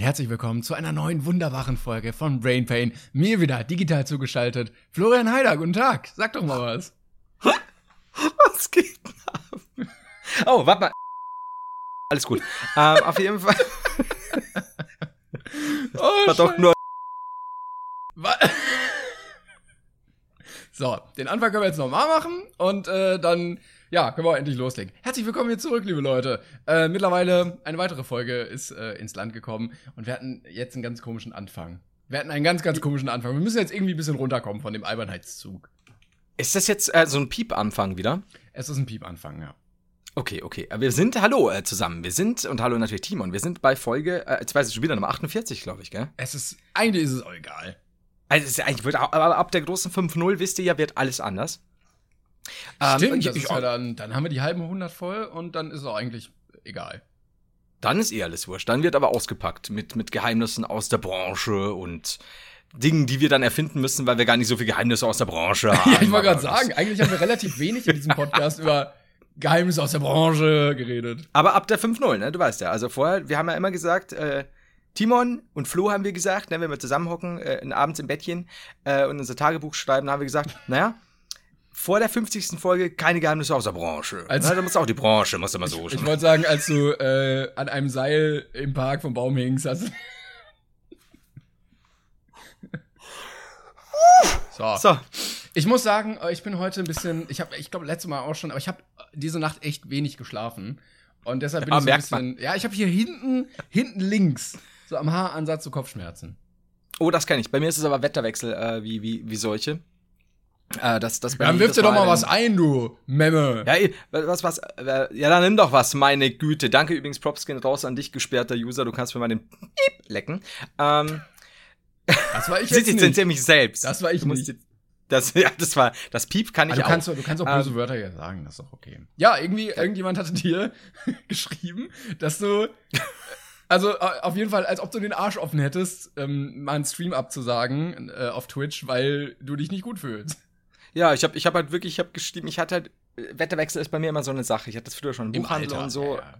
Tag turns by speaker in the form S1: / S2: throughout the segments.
S1: Herzlich willkommen zu einer neuen wunderbaren Folge von Brain Pain. Mir wieder digital zugeschaltet. Florian Heider, guten Tag. Sag doch mal was.
S2: Was geht ab? Oh, warte mal. Alles gut. ähm, auf jeden Fall.
S1: Oh,
S2: War doch nur.
S1: So, den Anfang können wir jetzt nochmal machen und äh, dann, ja, können wir auch endlich loslegen. Herzlich willkommen hier zurück, liebe Leute. Äh, mittlerweile eine weitere Folge ist äh, ins Land gekommen und wir hatten jetzt einen ganz komischen Anfang. Wir hatten einen ganz, ganz komischen Anfang. Wir müssen jetzt irgendwie ein bisschen runterkommen von dem Albernheitszug.
S2: Ist das jetzt äh, so ein Piep-Anfang wieder?
S1: Es ist ein Piepanfang, ja.
S2: Okay, okay. Wir sind, hallo äh, zusammen. Wir sind, und hallo natürlich Timon, wir sind bei Folge, äh, jetzt weiß ich schon wieder, Nummer 48, glaube ich, gell?
S1: Es ist, eigentlich ist es auch egal.
S2: Also, es ist eigentlich, wird, aber ab der großen 5-0, wisst ihr ja, wird alles anders. Ähm,
S1: Stimmt, das
S2: ich-
S1: ja dann, dann haben wir die halben 100 voll und dann ist es auch eigentlich egal.
S2: Dann ist eh alles wurscht. Dann wird aber ausgepackt mit, mit Geheimnissen aus der Branche und Dingen, die wir dann erfinden müssen, weil wir gar nicht so viele Geheimnisse aus der Branche haben.
S1: Ja, ich wollte gerade sagen, eigentlich haben wir relativ wenig in diesem Podcast über Geheimnisse aus der Branche geredet.
S2: Aber ab der 5-0, ne? Du weißt ja. Also vorher, wir haben ja immer gesagt, äh, Timon und Flo haben wir gesagt, ne, wenn wir zusammenhocken, äh, abends im Bettchen äh, und unser Tagebuch schreiben, haben wir gesagt, naja, vor der 50. Folge keine Geheimnisse aus der Branche.
S1: Also-
S2: da muss auch die Branche, muss immer so
S1: Ich wollte sagen, als du äh, an einem Seil im Park vom Baum hingst, hast so.
S2: So,
S1: Ich muss sagen, äh, ich bin heute ein bisschen, ich habe, ich glaube, letztes Mal auch schon, aber ich habe diese Nacht echt wenig geschlafen. Und deshalb bin
S2: Ah,
S1: ich so ein
S2: merkt man.
S1: bisschen. Ja, ich habe hier hinten, hinten links, so am Haaransatz, so Kopfschmerzen.
S2: oh, das kenne ich. Bei mir ist es aber Wetterwechsel äh, wie, wie, wie solche. Äh, das, das
S1: Dann wirf dir doch mal was ein, du Memme.
S2: Ja, was, was, äh, ja, dann nimm doch was, meine Güte. Danke übrigens, Props gehen raus an dich, gesperrter User. Du kannst mir mal den Piep lecken. Ähm,
S1: Das war ich jetzt nicht.
S2: zensiere mich selbst.
S1: Das war ich
S2: du
S1: nicht.
S2: jetzt, das, ja, das war, das Piep kann ich
S1: Also du,
S2: auch.
S1: kannst, du kannst auch böse
S2: Ähm,
S1: Wörter hier sagen, das ist doch okay. Ja, irgendwie, irgendjemand hatte dir geschrieben, dass du. Also äh, auf jeden Fall, als ob du den Arsch offen hättest, ähm, mal einen Stream abzusagen äh, auf Twitch, weil du dich nicht gut fühlst.
S2: Ja, ich habe ich hab halt wirklich, ich habe geschrieben, ich hatte halt, äh, Wetterwechsel ist bei mir immer so eine Sache. Ich hatte das früher schon im Buchhandel und so.
S1: Ja, ja.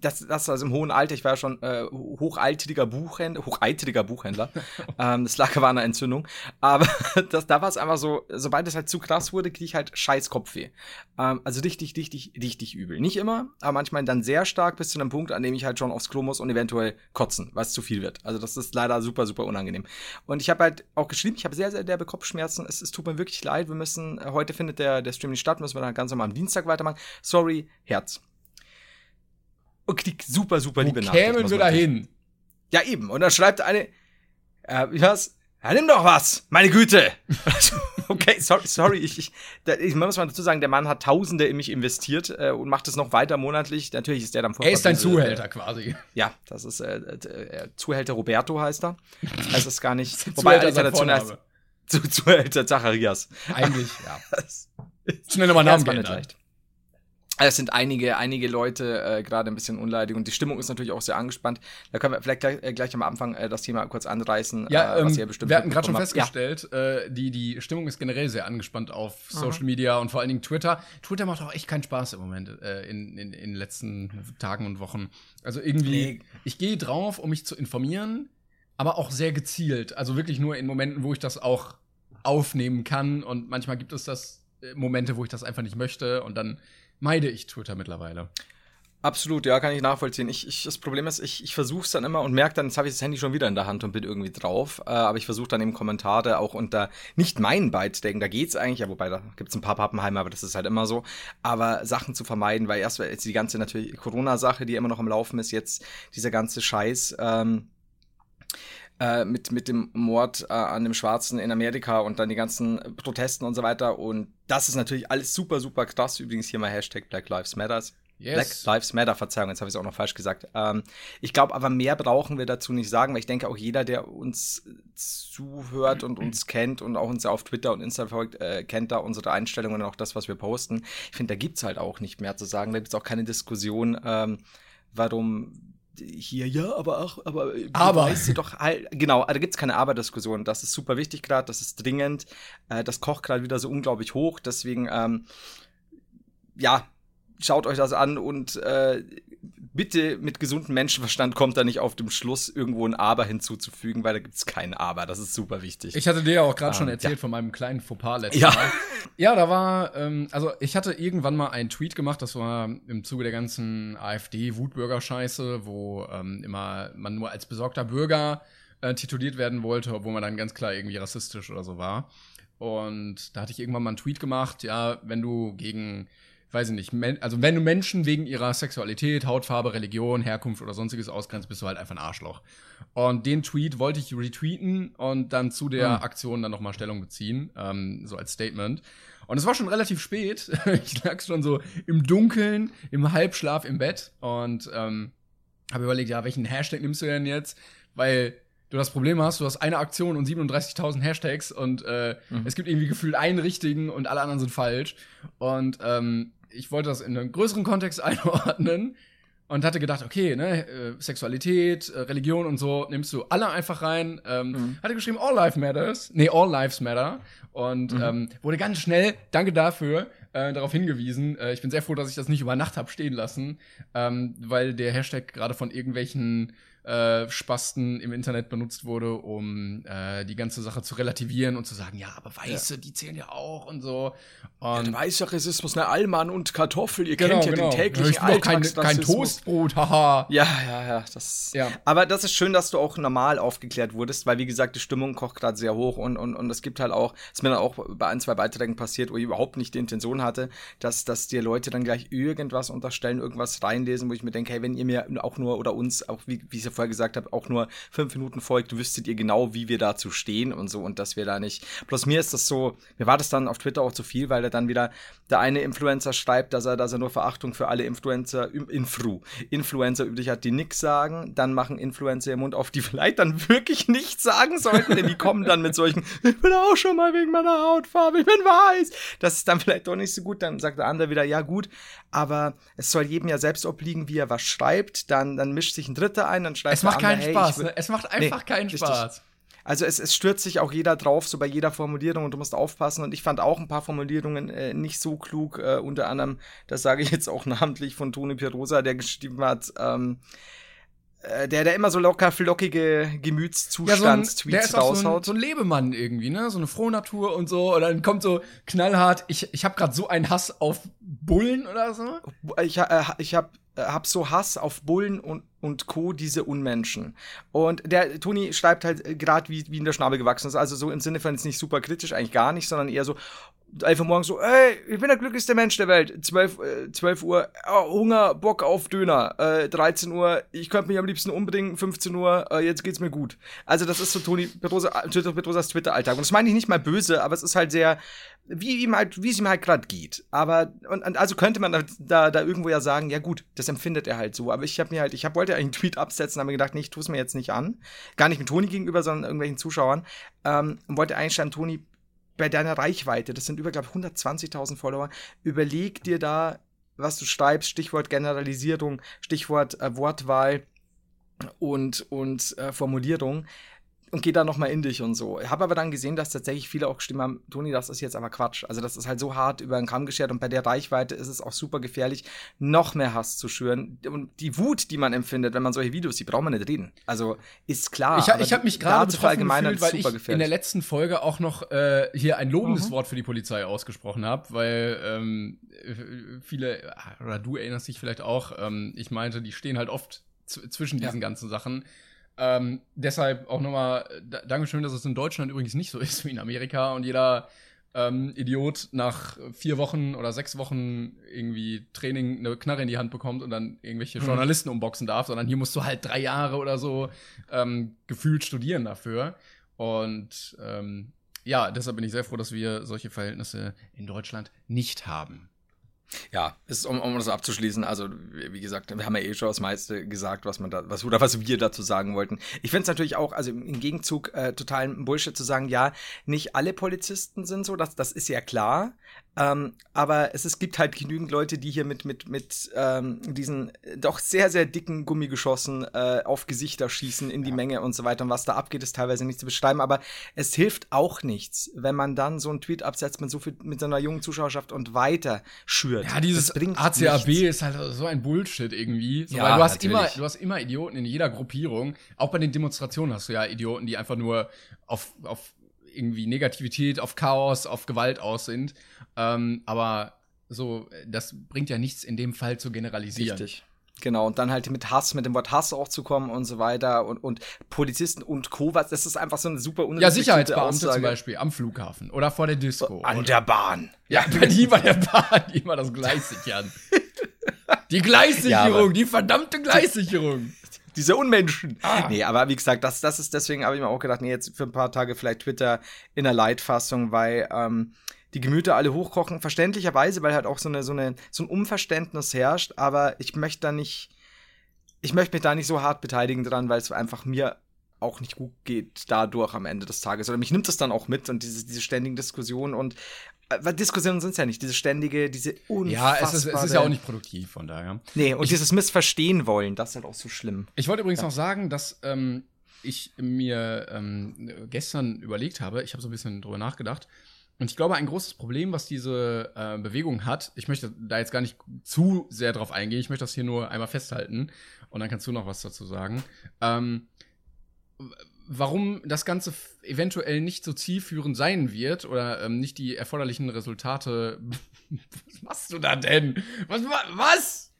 S2: Das, das also im hohen Alter, ich war ja schon äh, hochaltriger Buchhändler, hochaltriger Buchhändler. ähm, das lag aber an einer Entzündung. Aber das, da war es einfach so, sobald es halt zu krass wurde, krieg ich halt scheiß Kopfweh. Ähm, also richtig, richtig, richtig übel. Nicht immer, aber manchmal dann sehr stark bis zu einem Punkt, an dem ich halt schon aufs Klo muss und eventuell kotzen, weil es zu viel wird. Also das ist leider super, super unangenehm. Und ich habe halt auch geschrieben, ich habe sehr, sehr derbe Kopfschmerzen. Es, es tut mir wirklich leid. Wir müssen, äh, heute findet der, der Stream nicht statt, müssen wir dann ganz normal am Dienstag weitermachen. Sorry, Herz. Und super, super
S1: Wo
S2: liebe Nachrichten.
S1: kämen wir da hin?
S2: Ja, eben. Und dann schreibt eine, äh, wie was? Ja, nimm doch was, meine Güte. okay, sorry, sorry. Ich, ich, da, ich muss mal dazu sagen, der Mann hat Tausende in mich investiert äh, und macht es noch weiter monatlich. Natürlich ist der dann
S1: Er ist dein
S2: böse,
S1: Zuhälter quasi.
S2: Äh, ja, das ist äh, äh, Zuhälter Roberto heißt er. Das ist gar nicht.
S1: Zuhälter sein
S2: Alliteration heißt zu, Zuhälter Zacharias.
S1: Eigentlich, ja. Schnell nochmal Namen geändert.
S2: Es sind einige, einige Leute äh, gerade ein bisschen unleidig und die Stimmung ist natürlich auch sehr angespannt. Da können wir vielleicht gleich, äh, gleich am Anfang äh, das Thema kurz anreißen,
S1: Ja,
S2: äh,
S1: ähm,
S2: bestimmt
S1: wir hatten gerade schon festgestellt, äh, die, die Stimmung ist generell sehr angespannt auf Social Media und vor allen Dingen Twitter. Twitter macht auch echt keinen Spaß im Moment, äh, in, in, in den letzten Tagen und Wochen. Also irgendwie,
S2: Nee.
S1: ich gehe drauf, um mich zu informieren, aber auch sehr gezielt. Also wirklich nur in Momenten, wo ich das auch aufnehmen kann. Und manchmal gibt es das äh, Momente, wo ich das einfach nicht möchte und dann meide ich Twitter mittlerweile.
S2: Absolut, ja, kann ich nachvollziehen. Ich, ich, das Problem ist, ich, ich versuche es dann immer und merke dann, jetzt habe ich das Handy schon wieder in der Hand und bin irgendwie drauf. Äh, aber ich versuche dann eben Kommentare auch unter nicht meinen Beiträgen, da geht's eigentlich, ja, wobei da gibt's ein paar Pappenheimer, aber das ist halt immer so. Aber Sachen zu vermeiden, weil erst jetzt die ganze natürlich Corona-Sache, die immer noch am Laufen ist, jetzt dieser ganze Scheiß. Ähm, äh, mit, mit dem Mord äh, an dem Schwarzen in Amerika und dann die ganzen Protesten und so weiter. Und das ist natürlich alles super, super krass. Übrigens hier mal Hashtag Black Lives Matters. Yes. Black Lives Matter, Verzeihung, jetzt habe ich es auch noch falsch gesagt. Ähm, ich glaube aber, mehr brauchen wir dazu nicht sagen, weil ich denke, auch jeder, der uns zuhört und uns kennt und auch uns auf Twitter und Insta folgt, äh, kennt da unsere Einstellungen und auch das, was wir posten. Ich finde, da gibt es halt auch nicht mehr zu sagen. Da gibt es auch keine Diskussion, ähm, warum hier, ja, aber auch, aber,
S1: aber.
S2: weißt du doch halt, genau, da gibt es keine Aber-Diskussion. Das ist super wichtig gerade, das ist dringend, äh, das kocht gerade wieder so unglaublich hoch, deswegen, ähm, ja, schaut euch das an und äh, bitte mit gesundem Menschenverstand kommt da nicht auf dem Schluss irgendwo ein Aber hinzuzufügen, weil da gibt es kein Aber. Das ist super wichtig.
S1: Ich hatte dir ja auch gerade ähm, schon erzählt ja. von meinem kleinen Fauxpas letztes
S2: ja.
S1: Mal. Ja, da war, ähm, also ich hatte irgendwann mal einen Tweet gemacht, das war im Zuge der ganzen AfD-Wutbürger-Scheiße, wo ähm, immer man nur als besorgter Bürger äh, tituliert werden wollte, obwohl man dann ganz klar irgendwie rassistisch oder so war. Und da hatte ich irgendwann mal einen Tweet gemacht, ja, wenn du gegen weiß ich nicht, also wenn du Menschen wegen ihrer Sexualität, Hautfarbe, Religion, Herkunft oder sonstiges ausgrenzt, bist du halt einfach ein Arschloch. Und den Tweet wollte ich retweeten und dann zu der mhm. Aktion dann nochmal Stellung beziehen, ähm, so als Statement. Und es war schon relativ spät. ich lag schon so im Dunkeln, im Halbschlaf im Bett und ähm, habe überlegt, ja, welchen Hashtag nimmst du denn jetzt? Weil du das Problem hast, du hast eine Aktion und 37.000 Hashtags und äh, mhm. es gibt irgendwie gefühlt einen richtigen und alle anderen sind falsch. Und ähm, ich wollte das in einen größeren Kontext einordnen und hatte gedacht, okay, ne, äh, Sexualität, äh, Religion und so, nimmst du alle einfach rein. Ähm, mhm. Hatte geschrieben, All Life Matters. Nee, All Lives Matter. Und mhm. ähm, wurde ganz schnell, danke dafür, äh, darauf hingewiesen. Äh, ich bin sehr froh, dass ich das nicht über Nacht hab stehen lassen, ähm, weil der Hashtag gerade von irgendwelchen äh, Spasten im Internet benutzt wurde, um äh, die ganze Sache zu relativieren und zu sagen, ja, aber Weiße, ja. die zählen ja auch und so. Und
S2: ja, weißer Rassismus, ne, Allmann und Kartoffel, ihr genau, kennt ja genau. den täglichen
S1: ich Alltags kein, kein Toastbrot, haha.
S2: Ja, ja, ja, das. Ja. Aber das ist schön, dass du auch normal aufgeklärt wurdest, weil wie gesagt, die Stimmung kocht gerade sehr hoch und und und es gibt halt auch, ist mir dann auch bei ein zwei Beiträgen passiert, wo ich überhaupt nicht die Intention hatte, dass dass dir Leute dann gleich irgendwas unterstellen, irgendwas reinlesen, wo ich mir denke, hey, wenn ihr mir auch nur oder uns auch wie wie es ja vorher gesagt habe, auch nur fünf Minuten folgt, wüsstet ihr genau, wie wir dazu stehen und so und dass wir da nicht. Bloß mir ist das so, mir war das dann auf Twitter auch zu viel, weil er dann wieder der eine Influencer schreibt, dass er, dass er nur Verachtung für alle Influencer, Infru, Influencer üblich hat, die nichts sagen. Dann machen Influencer im Mund auf, die vielleicht dann wirklich nichts sagen sollten, denn die kommen dann mit solchen, ich bin auch schon mal wegen meiner Hautfarbe, ich bin weiß. Das ist dann vielleicht doch nicht so gut. Dann sagt der andere wieder, ja gut, aber es soll jedem ja selbst obliegen, wie er was schreibt. Dann, dann mischt sich ein Dritter ein, dann schreibt
S1: es macht keinen hey, Spaß. Ne? Es macht einfach nee, keinen Spaß.
S2: Also es, es stürzt sich auch jeder drauf, so bei jeder Formulierung und du musst aufpassen. Und ich fand auch ein paar Formulierungen äh, nicht so klug. Äh, unter anderem, das sage ich jetzt auch namentlich von Toni Pirosa, der geschrieben hat, ähm, äh, der, der immer so locker flockige Gemütszustandstweets
S1: ja, so raushaut. So ein, so ein Lebemann irgendwie, ne? So eine Frohnatur und so. Und dann kommt so knallhart, ich, ich habe gerade so einen Hass auf Bullen oder so.
S2: Ich, äh, ich habe äh, hab so Hass auf Bullen und, und Co., diese Unmenschen. Und der Toni schreibt halt äh, gerade, wie, wie in der Schnabel gewachsen ist. Also so im Sinne von, jetzt nicht super kritisch, eigentlich gar nicht, sondern eher so, einfach morgen so, ey, ich bin der glücklichste Mensch der Welt. 12, äh, 12 Uhr, oh, Hunger, Bock auf Döner. Äh, 13 Uhr, ich könnte mich am liebsten umbringen. 15 Uhr, äh, jetzt geht's mir gut. Also das ist so Toni Petrosa, Petrosas Twitter-Alltag. Und das meine ich nicht mal böse, aber es ist halt sehr, wie ihm halt, wie es ihm halt gerade geht. Aber und, und, also könnte man da, da irgendwo ja sagen, ja gut, das empfindet er halt so. Aber ich habe mir halt, ich hab, wollte eigentlich einen Tweet absetzen, habe mir gedacht, nee, ich tue es mir jetzt nicht an. Gar nicht mit Toni gegenüber, sondern irgendwelchen Zuschauern. Ähm, und wollte eigentlich schreiben, Toni, bei deiner Reichweite, das sind über, glaube ich, 120.000 Follower, überleg dir da, was du schreibst, Stichwort Generalisierung, Stichwort äh, Wortwahl und, und äh, Formulierung und gehe da nochmal in dich und so. Habe aber dann gesehen, dass tatsächlich viele auch gestimmt haben, Toni, das ist jetzt aber Quatsch. Also das ist halt so hart über den Kamm geschert und bei der Reichweite ist es auch super gefährlich, noch mehr Hass zu schüren. Und die Wut, die man empfindet, wenn man solche Videos sieht, braucht man nicht reden. Also ist klar.
S1: Ich, ich habe mich gerade betroffen gefühlt, weil ich in der letzten Folge auch noch äh, hier ein lobendes mhm. Wort für die Polizei ausgesprochen habe, weil ähm, viele, oder du erinnerst dich vielleicht auch, ähm, ich meinte, die stehen halt oft zwischen diesen ja. ganzen Sachen. Ähm, deshalb auch nochmal Dankeschön, dass es in Deutschland übrigens nicht so ist wie in Amerika und jeder ähm, Idiot nach vier Wochen oder sechs Wochen irgendwie Training eine Knarre in die Hand bekommt und dann irgendwelche mhm. Journalisten umboxen darf, sondern hier musst du halt drei Jahre oder so ähm, gefühlt studieren dafür. Und ähm, ja, deshalb bin ich sehr froh, dass wir solche Verhältnisse in Deutschland nicht haben.
S2: Ja, ist, um, um das abzuschließen, also wie gesagt, wir haben ja eh schon das meiste gesagt, was man da, was oder was wir dazu sagen wollten. Ich finde es natürlich auch, also im Gegenzug äh, totalen Bullshit zu sagen, ja, nicht alle Polizisten sind so, das, das ist ja klar. Ähm, aber es, es gibt halt genügend Leute, die hier mit, mit, mit ähm, diesen doch sehr, sehr dicken Gummigeschossen äh, auf Gesichter schießen in die ja. Menge und so weiter. Und was da abgeht, ist teilweise nicht zu beschreiben. Aber es hilft auch nichts, wenn man dann so einen Tweet absetzt mit so viel, mit so einer jungen Zuschauerschaft und weiter schürt.
S1: Ja, dieses ACAB nichts. ist halt so ein Bullshit irgendwie. So, ja, du hast immer, du hast immer Idioten in jeder Gruppierung. Auch bei den Demonstrationen hast du ja Idioten, die einfach nur auf, auf irgendwie Negativität, auf Chaos, auf Gewalt aus sind. Ähm, aber so, das bringt ja nichts in dem Fall zu generalisieren.
S2: Richtig. Genau, und dann halt mit Hass, mit dem Wort Hass auch zu kommen und so weiter und, und Polizisten und Co. Was, das ist einfach so eine super
S1: Ja, Sicherheitsbeamte Aussage. zum Beispiel am Flughafen oder vor der Disco.
S2: An der Bahn.
S1: Ja, bei die bei der Bahn, die immer das Gleis sichern. die Gleissicherung, ja, die verdammte Gleissicherung
S2: diese Unmenschen. Ah. Nee, aber wie gesagt, das, das ist deswegen habe ich mir auch gedacht, nee, jetzt für ein paar Tage vielleicht Twitter in der Leitfassung, weil ähm, die Gemüter alle hochkochen, verständlicherweise, weil halt auch so eine so eine so ein Unverständnis herrscht, aber ich möchte da nicht ich möchte mich da nicht so hart beteiligen dran, weil es einfach mir auch nicht gut geht dadurch am Ende des Tages. Oder mich nimmt es dann auch mit und diese, diese ständigen Diskussionen und weil Diskussionen sind es ja nicht, diese ständige, diese
S1: unfassbare... Ja, es ist, es ist ja auch nicht produktiv, von daher.
S2: Nee, und ich, dieses Missverstehen wollen, das ist halt auch so schlimm.
S1: Ich wollte übrigens ja. noch sagen, dass ähm, ich mir ähm, gestern überlegt habe, ich habe so ein bisschen drüber nachgedacht, und ich glaube, ein großes Problem, was diese äh, Bewegung hat, ich möchte da jetzt gar nicht zu sehr drauf eingehen, ich möchte das hier nur einmal festhalten und dann kannst du noch was dazu sagen. Ähm, warum das Ganze eventuell nicht so zielführend sein wird oder ähm, nicht die erforderlichen Resultate. was machst du da denn? Was? Was?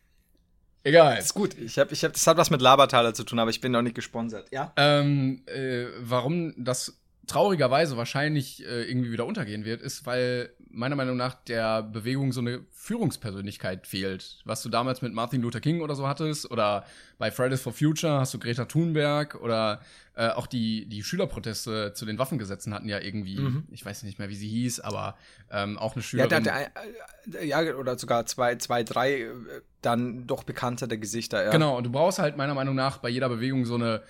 S2: Egal. Ist gut. Ich hab, ich hab, das hat was mit Labertaler zu tun, aber ich bin noch nicht gesponsert, ja?
S1: Ähm, äh, warum das traurigerweise wahrscheinlich äh, irgendwie wieder untergehen wird, ist, weil meiner Meinung nach der Bewegung so eine Führungspersönlichkeit fehlt. Was du damals mit Martin Luther King oder so hattest, oder bei Fridays for Future hast du Greta Thunberg oder äh, auch die, die Schülerproteste zu den Waffengesetzen hatten ja irgendwie, mhm. ich weiß nicht mehr, wie sie hieß, aber ähm, auch eine Schülerin.
S2: Ja, der, der, ja, oder sogar zwei, zwei, drei äh, dann doch bekanntere Gesichter. Ja.
S1: Genau, und du brauchst halt meiner Meinung nach bei jeder Bewegung so eine äh,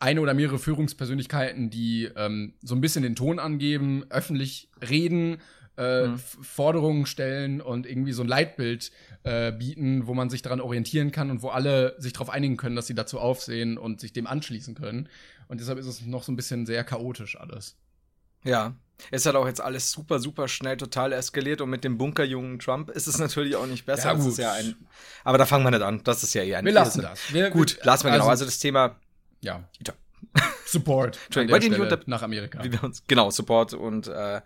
S1: eine oder mehrere Führungspersönlichkeiten, die ähm, so ein bisschen den Ton angeben, öffentlich reden äh, mhm. Forderungen stellen und irgendwie so ein Leitbild äh, bieten, wo man sich daran orientieren kann und wo alle sich darauf einigen können, dass sie dazu aufsehen und sich dem anschließen können. Und deshalb ist es noch so ein bisschen sehr chaotisch alles.
S2: Ja, es hat auch jetzt alles super, super schnell total eskaliert und mit dem Bunkerjungen Trump ist es natürlich auch nicht besser. Ja, gut. Ja ein, aber da fangen wir nicht an. Das ist ja eher
S1: ein. Wir lassen das. Wir,
S2: gut, lassen wir genau. also, genau. Also das Thema.
S1: Ja. ja. Support.
S2: Entschuldigung, weil unter,
S1: nach Amerika.
S2: Uns, genau, Support und äh,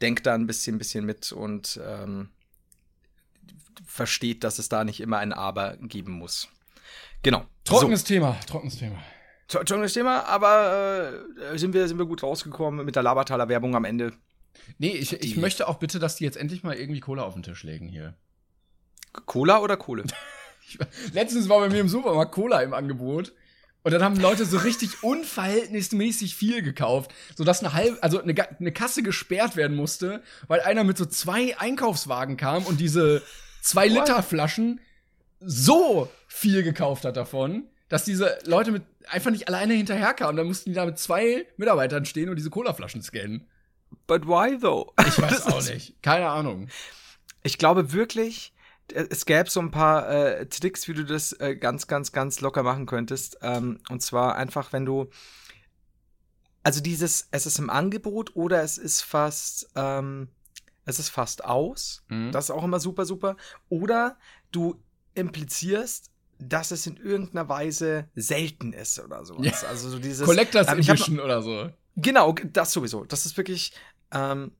S2: denkt da ein bisschen, bisschen mit und ähm, versteht, dass es da nicht immer ein Aber geben muss. Genau.
S1: Trockenes so. Thema, trockenes Thema.
S2: Trockenes Thema, aber äh, sind, wir, sind wir gut rausgekommen mit der Labertaler Werbung am Ende.
S1: Nee, ich, ich möchte auch bitte, dass die jetzt endlich mal irgendwie Cola auf den Tisch legen hier.
S2: Cola oder Kohle?
S1: Letztens war bei mir im Supermarkt Cola im Angebot. Und dann haben Leute so richtig unverhältnismäßig viel gekauft, sodass eine halbe, also eine, eine Kasse gesperrt werden musste, weil einer mit so zwei Einkaufswagen kam und diese zwei Liter Flaschen so viel gekauft hat davon, dass diese Leute mit einfach nicht alleine hinterherkamen. Dann mussten die da mit zwei Mitarbeitern stehen und diese Colaflaschen scannen.
S2: But why though?
S1: Ich weiß auch nicht. Keine Ahnung.
S2: Ich glaube wirklich, es gäbe so ein paar äh, Tricks, wie du das äh, ganz, ganz, ganz locker machen könntest. Ähm, und zwar einfach, wenn du. Also dieses, es ist im Angebot oder es ist fast, ähm, es ist fast aus. Mhm. Das ist auch immer super, super. Oder du implizierst, dass es in irgendeiner Weise selten ist oder sowas. Ja. Also so dieses
S1: Collectors ähm, Edition oder so.
S2: Genau, das sowieso. Das ist wirklich. Ähm,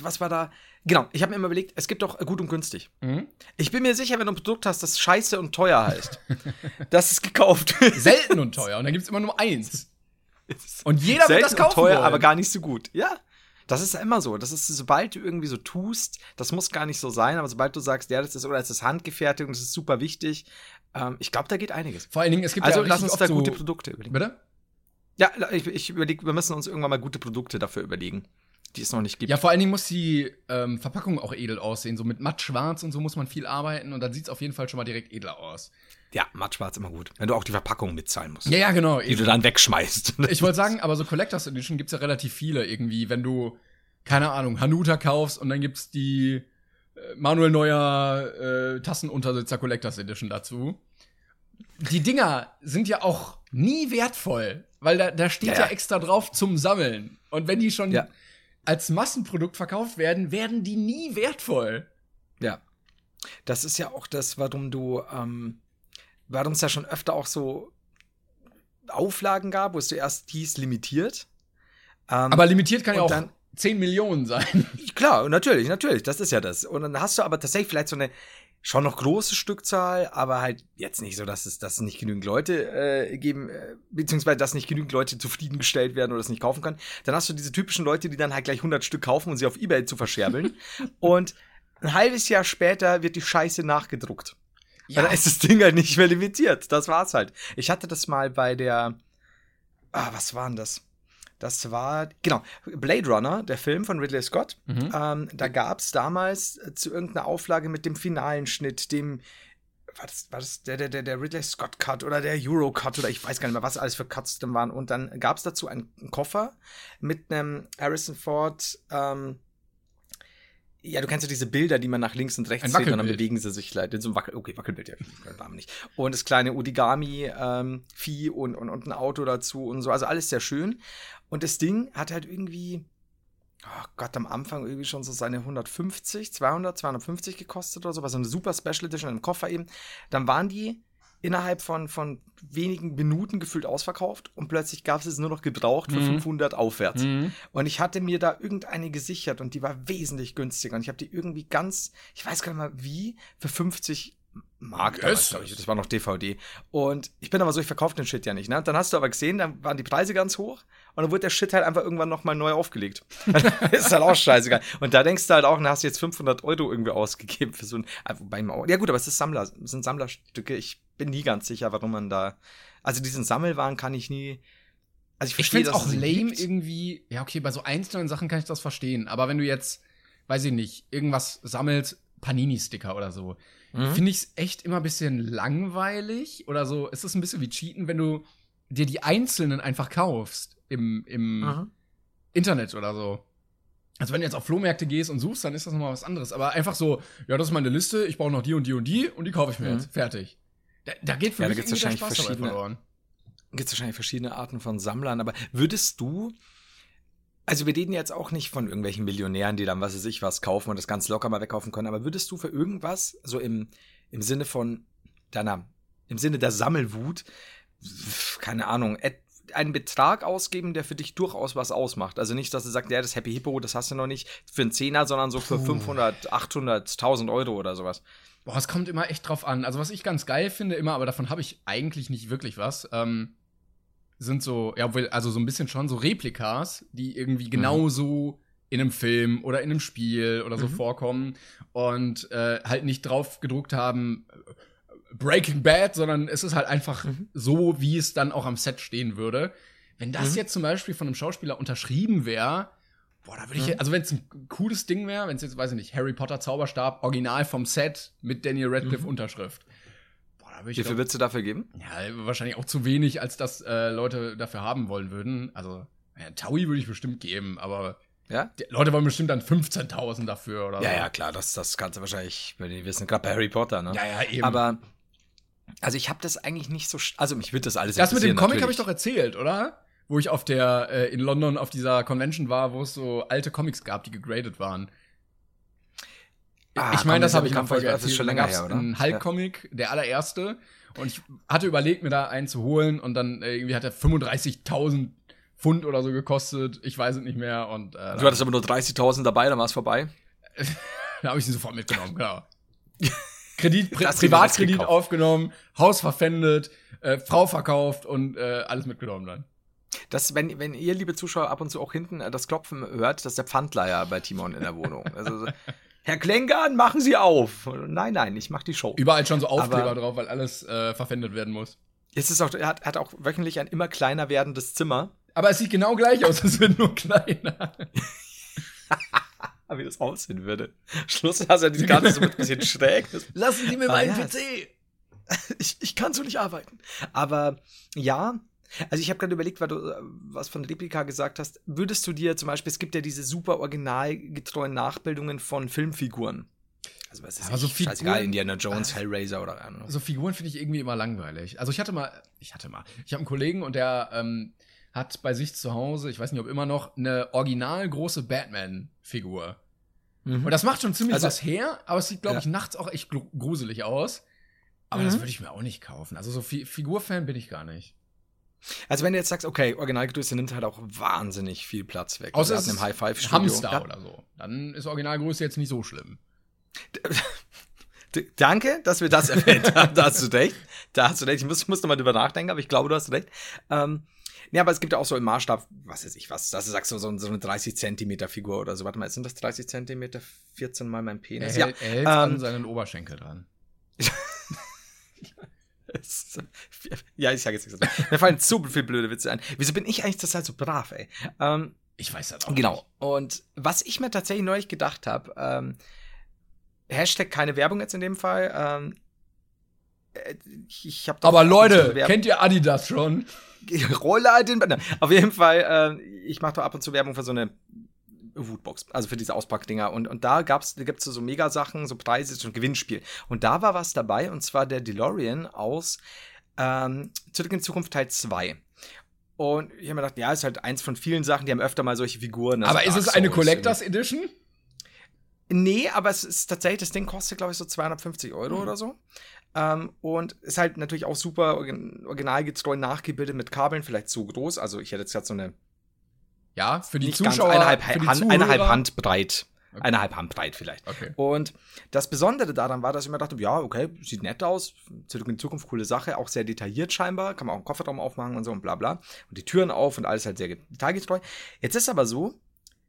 S2: was war da? Genau, ich habe mir immer überlegt, es gibt doch gut und günstig. Mhm. Ich bin mir sicher, wenn du ein Produkt hast, das scheiße und teuer heißt, das ist gekauft.
S1: Selten und teuer. Und dann gibt es immer nur eins. Und jeder Selten wird das kaufen.
S2: Und teuer,
S1: wollen.
S2: aber gar nicht so gut. Ja. Das ist immer so. Das ist, sobald du irgendwie so tust, das muss gar nicht so sein, aber sobald du sagst, ja, das ist, oder es ist handgefertigt und das ist super wichtig, ähm, ich glaube, da geht einiges.
S1: Vor allen Dingen, es gibt
S2: also ja lass uns da gute Produkte
S1: überlegen. Bitte?
S2: Ja, ich, ich überlege, wir müssen uns irgendwann mal gute Produkte dafür überlegen die es noch nicht gibt.
S1: Ja, vor allen Dingen muss die ähm, Verpackung auch edel aussehen. So mit matt schwarz und so muss man viel arbeiten und dann sieht es auf jeden Fall schon mal direkt edler aus.
S2: Ja, matt schwarz immer gut. Wenn du auch die Verpackung mitzahlen musst.
S1: Ja, ja, genau.
S2: Die du dann wegschmeißt.
S1: Ich wollte sagen, aber so Collectors Edition gibt's ja relativ viele irgendwie, wenn du, keine Ahnung, Hanuta kaufst und dann gibt's die äh, Manuel Neuer äh, Tassenuntersitzer Collectors Edition dazu. Die Dinger sind ja auch nie wertvoll, weil da, da steht ja,
S2: Ja,
S1: ja.
S2: ja.
S1: extra drauf zum Sammeln. Und wenn die schon
S2: Ja.
S1: Als Massenprodukt verkauft werden, werden die nie wertvoll.
S2: Ja. Das ist ja auch das, warum du, ähm, warum es ja schon öfter auch so Auflagen gab, wo es zuerst hieß limitiert. Ähm,
S1: Aber limitiert kann ja auch
S2: dann-
S1: 10 Millionen sein.
S2: Klar, natürlich, natürlich, das ist ja das. Und dann hast du aber tatsächlich vielleicht so eine schon noch große Stückzahl, aber halt jetzt nicht so, dass es, dass es nicht genügend Leute äh, geben, äh, beziehungsweise dass nicht genügend Leute zufriedengestellt werden oder es nicht kaufen können. Dann hast du diese typischen Leute, die dann halt gleich 100 Stück kaufen und sie auf Ebay zu verscherbeln. und ein halbes Jahr später wird die Scheiße nachgedruckt. Ja. Dann ist das Ding halt nicht mehr limitiert. Das war's halt. Ich hatte das mal bei der. Ah, was war denn das? Das war, genau, Blade Runner, der Film von Ridley Scott.
S1: Mhm.
S2: Ähm, da gab es damals äh, zu irgendeiner Auflage mit dem finalen Schnitt, dem, war das, war das der, der, der, Ridley Scott Cut oder der Euro Cut oder ich weiß gar nicht mehr, was alles für Cuts denn waren. Und dann gab es dazu einen Koffer mit einem Harrison Ford, ähm, ja, du kennst ja diese Bilder, die man nach links und rechts sieht und dann bewegen sie sich leider. So Wackel, okay, Wackelbild, ja, war nicht. Und das kleine Udigami-Vieh und, und, und ein Auto dazu und so. Also alles sehr schön. Und das Ding hat halt irgendwie, oh Gott, am Anfang irgendwie schon so seine 150, 200, 250 gekostet oder so. War so eine super Special Edition im Koffer eben. Dann waren die innerhalb von, von wenigen Minuten gefühlt ausverkauft und plötzlich gab es es nur noch gebraucht für
S1: Mhm.
S2: 500 aufwärts.
S1: Mhm.
S2: Und ich hatte mir da irgendeine gesichert und die war wesentlich günstiger. Und ich habe die irgendwie ganz, ich weiß gar nicht mal wie, für 50 Mark,
S1: Yes.
S2: glaub ich. Das war noch DVD. Und ich bin aber so, ich verkaufe den Shit ja nicht. Ne? Dann hast du aber gesehen, dann waren die Preise ganz hoch und dann wurde der Shit halt einfach irgendwann nochmal neu aufgelegt. ist halt auch scheißegal. Und da denkst du halt auch, na, hast du jetzt 500 Euro irgendwie ausgegeben für so ein, ah, wobei, ja gut, aber es ist Sammler, es sind Sammlerstücke. Ich bin nie ganz sicher, warum man da, also diesen Sammelwaren kann ich nie, also ich verstehe, dass
S1: auch lame
S2: gibt.
S1: irgendwie. Ja, okay, bei so einzelnen Sachen kann ich das verstehen. Aber wenn du jetzt, weiß ich nicht, irgendwas sammelst, Panini-Sticker oder so,
S2: Mhm.
S1: finde ich es echt immer ein bisschen langweilig oder so. Es ist ein bisschen wie Cheaten, wenn du dir die einzelnen einfach kaufst im, im. Internet oder so. Also wenn du jetzt auf Flohmärkte gehst und suchst, dann ist das nochmal was anderes. Aber einfach so, ja, das ist meine Liste, ich brauche noch die und die und die und die kaufe ich mir
S2: Mhm.
S1: jetzt. Fertig. Da, da geht für
S2: Ja, da
S1: mich
S2: gibt's
S1: irgendwie der
S2: wahrscheinlich
S1: Spaß
S2: verschiedene-
S1: verloren.
S2: gibt es wahrscheinlich verschiedene Arten von Sammlern, aber würdest du, also wir reden jetzt auch nicht von irgendwelchen Millionären, die dann was weiß ich was kaufen und das ganz locker mal wegkaufen können, aber würdest du für irgendwas, so im, im Sinne von deiner, im Sinne der Sammelwut, keine Ahnung, et, einen Betrag ausgeben, der für dich durchaus was ausmacht. Also nicht, dass du sagst, ja, das Happy Hippo, das hast du noch nicht für einen Zehner, sondern so für
S1: Puh.
S2: 500, 800, 1000 Euro oder sowas.
S1: Boah, es kommt immer echt drauf an. Also, was ich ganz geil finde, immer, aber davon habe ich eigentlich nicht wirklich was, ähm, sind so, ja, also so ein bisschen schon so Replikas, die irgendwie genauso in einem Film oder in einem Spiel oder so
S2: Mhm.
S1: vorkommen und äh, halt nicht drauf gedruckt haben, Breaking Bad, sondern es ist halt einfach
S2: Mhm.
S1: so, wie es dann auch am Set stehen würde. Wenn das
S2: Mhm.
S1: jetzt zum Beispiel von einem Schauspieler unterschrieben wäre, boah, da würde ich,
S2: Mhm.
S1: also wenn es ein cooles Ding wäre, wenn es jetzt, weiß ich nicht, Harry Potter Zauberstab, Original vom Set mit Daniel Radcliffe
S2: Mhm.
S1: Unterschrift. Boah, da würde ich
S2: Wie viel würdest du dafür geben?
S1: ja, wahrscheinlich auch zu wenig, als das äh, Leute dafür haben wollen würden. Also, ja, Taui würde ich bestimmt geben, aber
S2: Ja?
S1: die Leute wollen bestimmt dann 15.000 dafür oder
S2: Ja,
S1: so.
S2: ja, klar, das, das kannst du wahrscheinlich, wenn die wissen, gerade bei Harry Potter, ne?
S1: Ja, ja, eben.
S2: Aber, also ich habe das eigentlich nicht so, also mich wird das alles
S1: das mit dem Comic habe ich doch erzählt, oder? Wo ich auf der, äh, in London auf dieser Convention war, wo es so alte Comics gab, die gegradet waren.
S2: Ah,
S1: ich meine, das habe ich der Folge
S2: vor, das ist
S1: erzählt.
S2: schon länger her, oder?
S1: einen Hulk-Comic, der allererste. Und ich hatte überlegt, mir da einen zu holen. Und dann äh, irgendwie hat er 35.000 Pfund oder so gekostet. Ich weiß es nicht mehr. Und äh,
S2: Du hattest aber nur 30.000 dabei, dann war es vorbei.
S1: da habe ich sie sofort mitgenommen, genau. Kredit, Pri Privatkredit aufgenommen, Haus verpfändet, äh, Frau verkauft und äh, alles mitgenommen dann.
S2: Das, wenn, wenn ihr, liebe Zuschauer, ab und zu auch hinten äh, das Klopfen hört, das ist der Pfandleiher bei Timon in der Wohnung. Also, so, Herr Klängern, machen Sie auf. Nein, nein, ich mach die Show.
S1: Überall schon so Aufkleber
S2: Aber-
S1: drauf, weil alles äh, verpfändet werden muss.
S2: Jetzt ist auch, er hat, hat auch wöchentlich ein immer kleiner werdendes Zimmer.
S1: Aber es sieht genau gleich aus, es wird nur kleiner.
S2: wie das aussehen würde. Schluss hast ja die Karte so ein bisschen schräg.
S1: Lassen Sie mir
S2: Ah,
S1: meinen
S2: ja.
S1: PC!
S2: Ich, ich kann so nicht arbeiten. Aber ja, also ich habe gerade überlegt, weil du äh, was von Replika gesagt hast. Würdest du dir zum Beispiel, es gibt ja diese super originalgetreuen Nachbildungen von Filmfiguren. Also was ist
S1: Aber so
S2: scheißegal,
S1: Figuren-
S2: Indiana Jones, Hellraiser oder.
S1: So Figuren finde ich irgendwie immer langweilig. Also ich hatte mal, ich hatte mal, ich habe einen Kollegen und der ähm, hat bei sich zu Hause, ich weiß nicht ob immer noch, eine original große Batman-Figur.
S2: Mhm.
S1: Und das macht schon ziemlich
S2: Also-
S1: was her, aber es sieht, glaube
S2: Ja.
S1: ich, nachts auch echt gru- gruselig aus. Aber das
S2: Mhm.
S1: würde ich mir auch nicht kaufen. Also so Fi Figurfan bin ich gar nicht.
S2: Also wenn du jetzt sagst, okay, Originalgröße nimmt halt auch wahnsinnig viel Platz weg.
S1: Außer
S2: Wir
S1: es
S2: hatten
S1: ist
S2: im High-Five-Studio.
S1: Hamster
S2: Ja.
S1: oder so. Dann ist Originalgröße jetzt nicht so schlimm.
S2: Danke, dass wir das erwähnt haben. Da hast du recht. Da hast du recht. Ich muss, muss noch mal drüber nachdenken, aber ich glaube, du hast recht. Ähm, ja, aber es gibt ja auch so im Maßstab, was weiß ich, was, dass du sagst, so, so eine 30 Zentimeter Figur oder so. Warte mal, sind das 30 Zentimeter? 14 mal mein
S1: Er,
S2: Penis?
S1: hält, er hält an
S2: ähm,
S1: seinen Oberschenkel dran.
S2: Ja, ich sage jetzt nichts. Mir fallen so viele blöde Witze ein. Wieso bin ich eigentlich total so brav, ey? Ähm,
S1: Ich weiß das auch
S2: Genau.
S1: nicht.
S2: Und was ich mir tatsächlich neulich gedacht habe, ähm, Hashtag keine Werbung jetzt in dem Fall. Ähm, äh, ich ich hab doch
S1: Aber Leute, kennt ihr Adidas schon?
S2: Rolle halt den Banner. Auf jeden Fall, äh, ich mache doch ab und zu Werbung für so eine Woodbox, also für diese Auspackdinger. Und, und da gab's, da gibt's so Mega-Sachen, so Preise, so ein Gewinnspiel. Und da war was dabei, und zwar der DeLorean aus ähm, Zurück in Zukunft Teil 2. Und ich habe mir gedacht, ja, ist halt eins von vielen Sachen, die haben öfter mal solche Figuren. also
S1: Aber ist es eine
S2: Souls
S1: Collectors Edition?
S2: Nee, aber es ist tatsächlich, das Ding kostet, glaube ich, so 250 Euro
S1: Hm.
S2: oder so. Ähm, und ist halt natürlich auch super origin originalgetreu nachgebildet mit Kabeln, vielleicht zu groß. Also ich hätte jetzt gerade so eine
S1: Ja, für die Zuschauer.
S2: eineinhalb,
S1: für die
S2: Hand,
S1: Zuhörer.
S2: eineinhalb Hand breit.
S1: Okay.
S2: Eineinhalb Hand breit vielleicht.
S1: Okay.
S2: Und das Besondere daran war, dass ich mir dachte, ja, okay, sieht nett aus, zurück in die Zukunft, coole Sache, auch sehr detailliert scheinbar, kann man auch einen Kofferraum aufmachen und so und bla bla. Und die Türen auf und alles halt sehr detailgetreu. Jetzt ist aber so,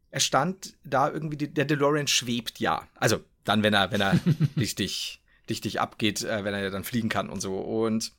S2: er stand da irgendwie, der DeLorean schwebt ja. Also dann, wenn er, wenn er richtig, richtig abgeht, äh, wenn er dann fliegen kann und so. Und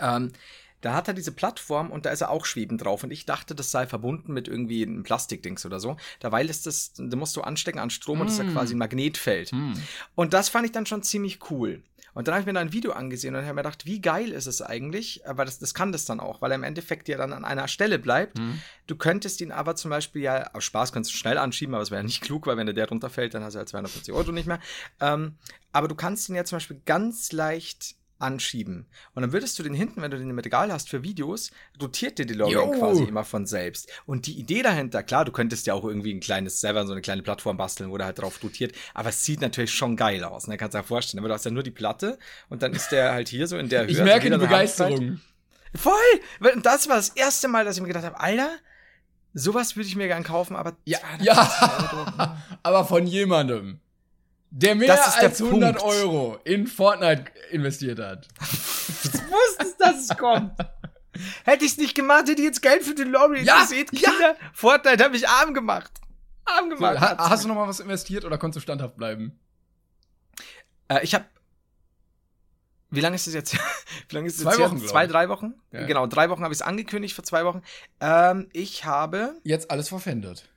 S2: ähm, da hat er diese Plattform und da ist er auch schwebend drauf. Und ich dachte, das sei verbunden mit irgendwie einem Plastikdings oder so. Dabei ist das, da musst du anstecken an Strom und das ist ja
S1: Mm.
S2: quasi ein Magnetfeld.
S1: Hm.
S2: Und das fand ich dann schon ziemlich cool. Und dann habe ich mir da ein Video angesehen und habe mir gedacht, wie geil ist es eigentlich? Aber das, das kann das dann auch, weil er im Endeffekt ja dann an einer Stelle bleibt.
S1: Hm.
S2: Du könntest ihn aber zum Beispiel ja, aus Spaß kannst du schnell anschieben, aber es wäre nicht klug, weil wenn der der runterfällt, dann hast du halt 250 Euro nicht mehr. Ähm, aber du kannst ihn ja zum Beispiel ganz leicht anschieben. Und dann würdest du den hinten, wenn du den im Regal hast für Videos, rotiert dir die DeLorean quasi immer von selbst. Und die Idee dahinter, klar, du könntest ja auch irgendwie ein kleines, selber so eine kleine Plattform basteln, wo der halt drauf rotiert, aber es sieht natürlich schon geil aus, ne? Kannst du dir vorstellen. Aber du hast ja nur die Platte und dann ist der halt hier so in der Höhe.
S1: Ich
S2: also
S1: merke die. Begeisterung.
S2: Voll! Und das war das erste Mal, dass ich mir gedacht habe, Alter, sowas würde ich mir gern kaufen, aber
S1: Ja,
S2: 250 Euro.
S1: ja. aber von jemandem, der mehr
S2: ist der
S1: als 100
S2: Punkt.
S1: Euro in Fortnite investiert hat.
S2: Ich wusste, dass es kommt. Hätte ich es nicht gemacht, hätte ich jetzt Geld für DeLorean.
S1: Ja,
S2: Ihr seht,
S1: ja.
S2: Kinder, Fortnite habe ich arm gemacht. Arm
S1: So,
S2: gemacht.
S1: ha hast du noch mal was investiert oder konntest du standhaft bleiben?
S2: Äh, ich habe. Wie lange ist es jetzt? Wie lange ist es
S1: Zwei
S2: jetzt?
S1: Wochen,
S2: Zwei, drei Wochen?
S1: Ja.
S2: Genau, drei Wochen habe ich es angekündigt für zwei Wochen. Ähm, ich habe.
S1: Jetzt alles verpfändet.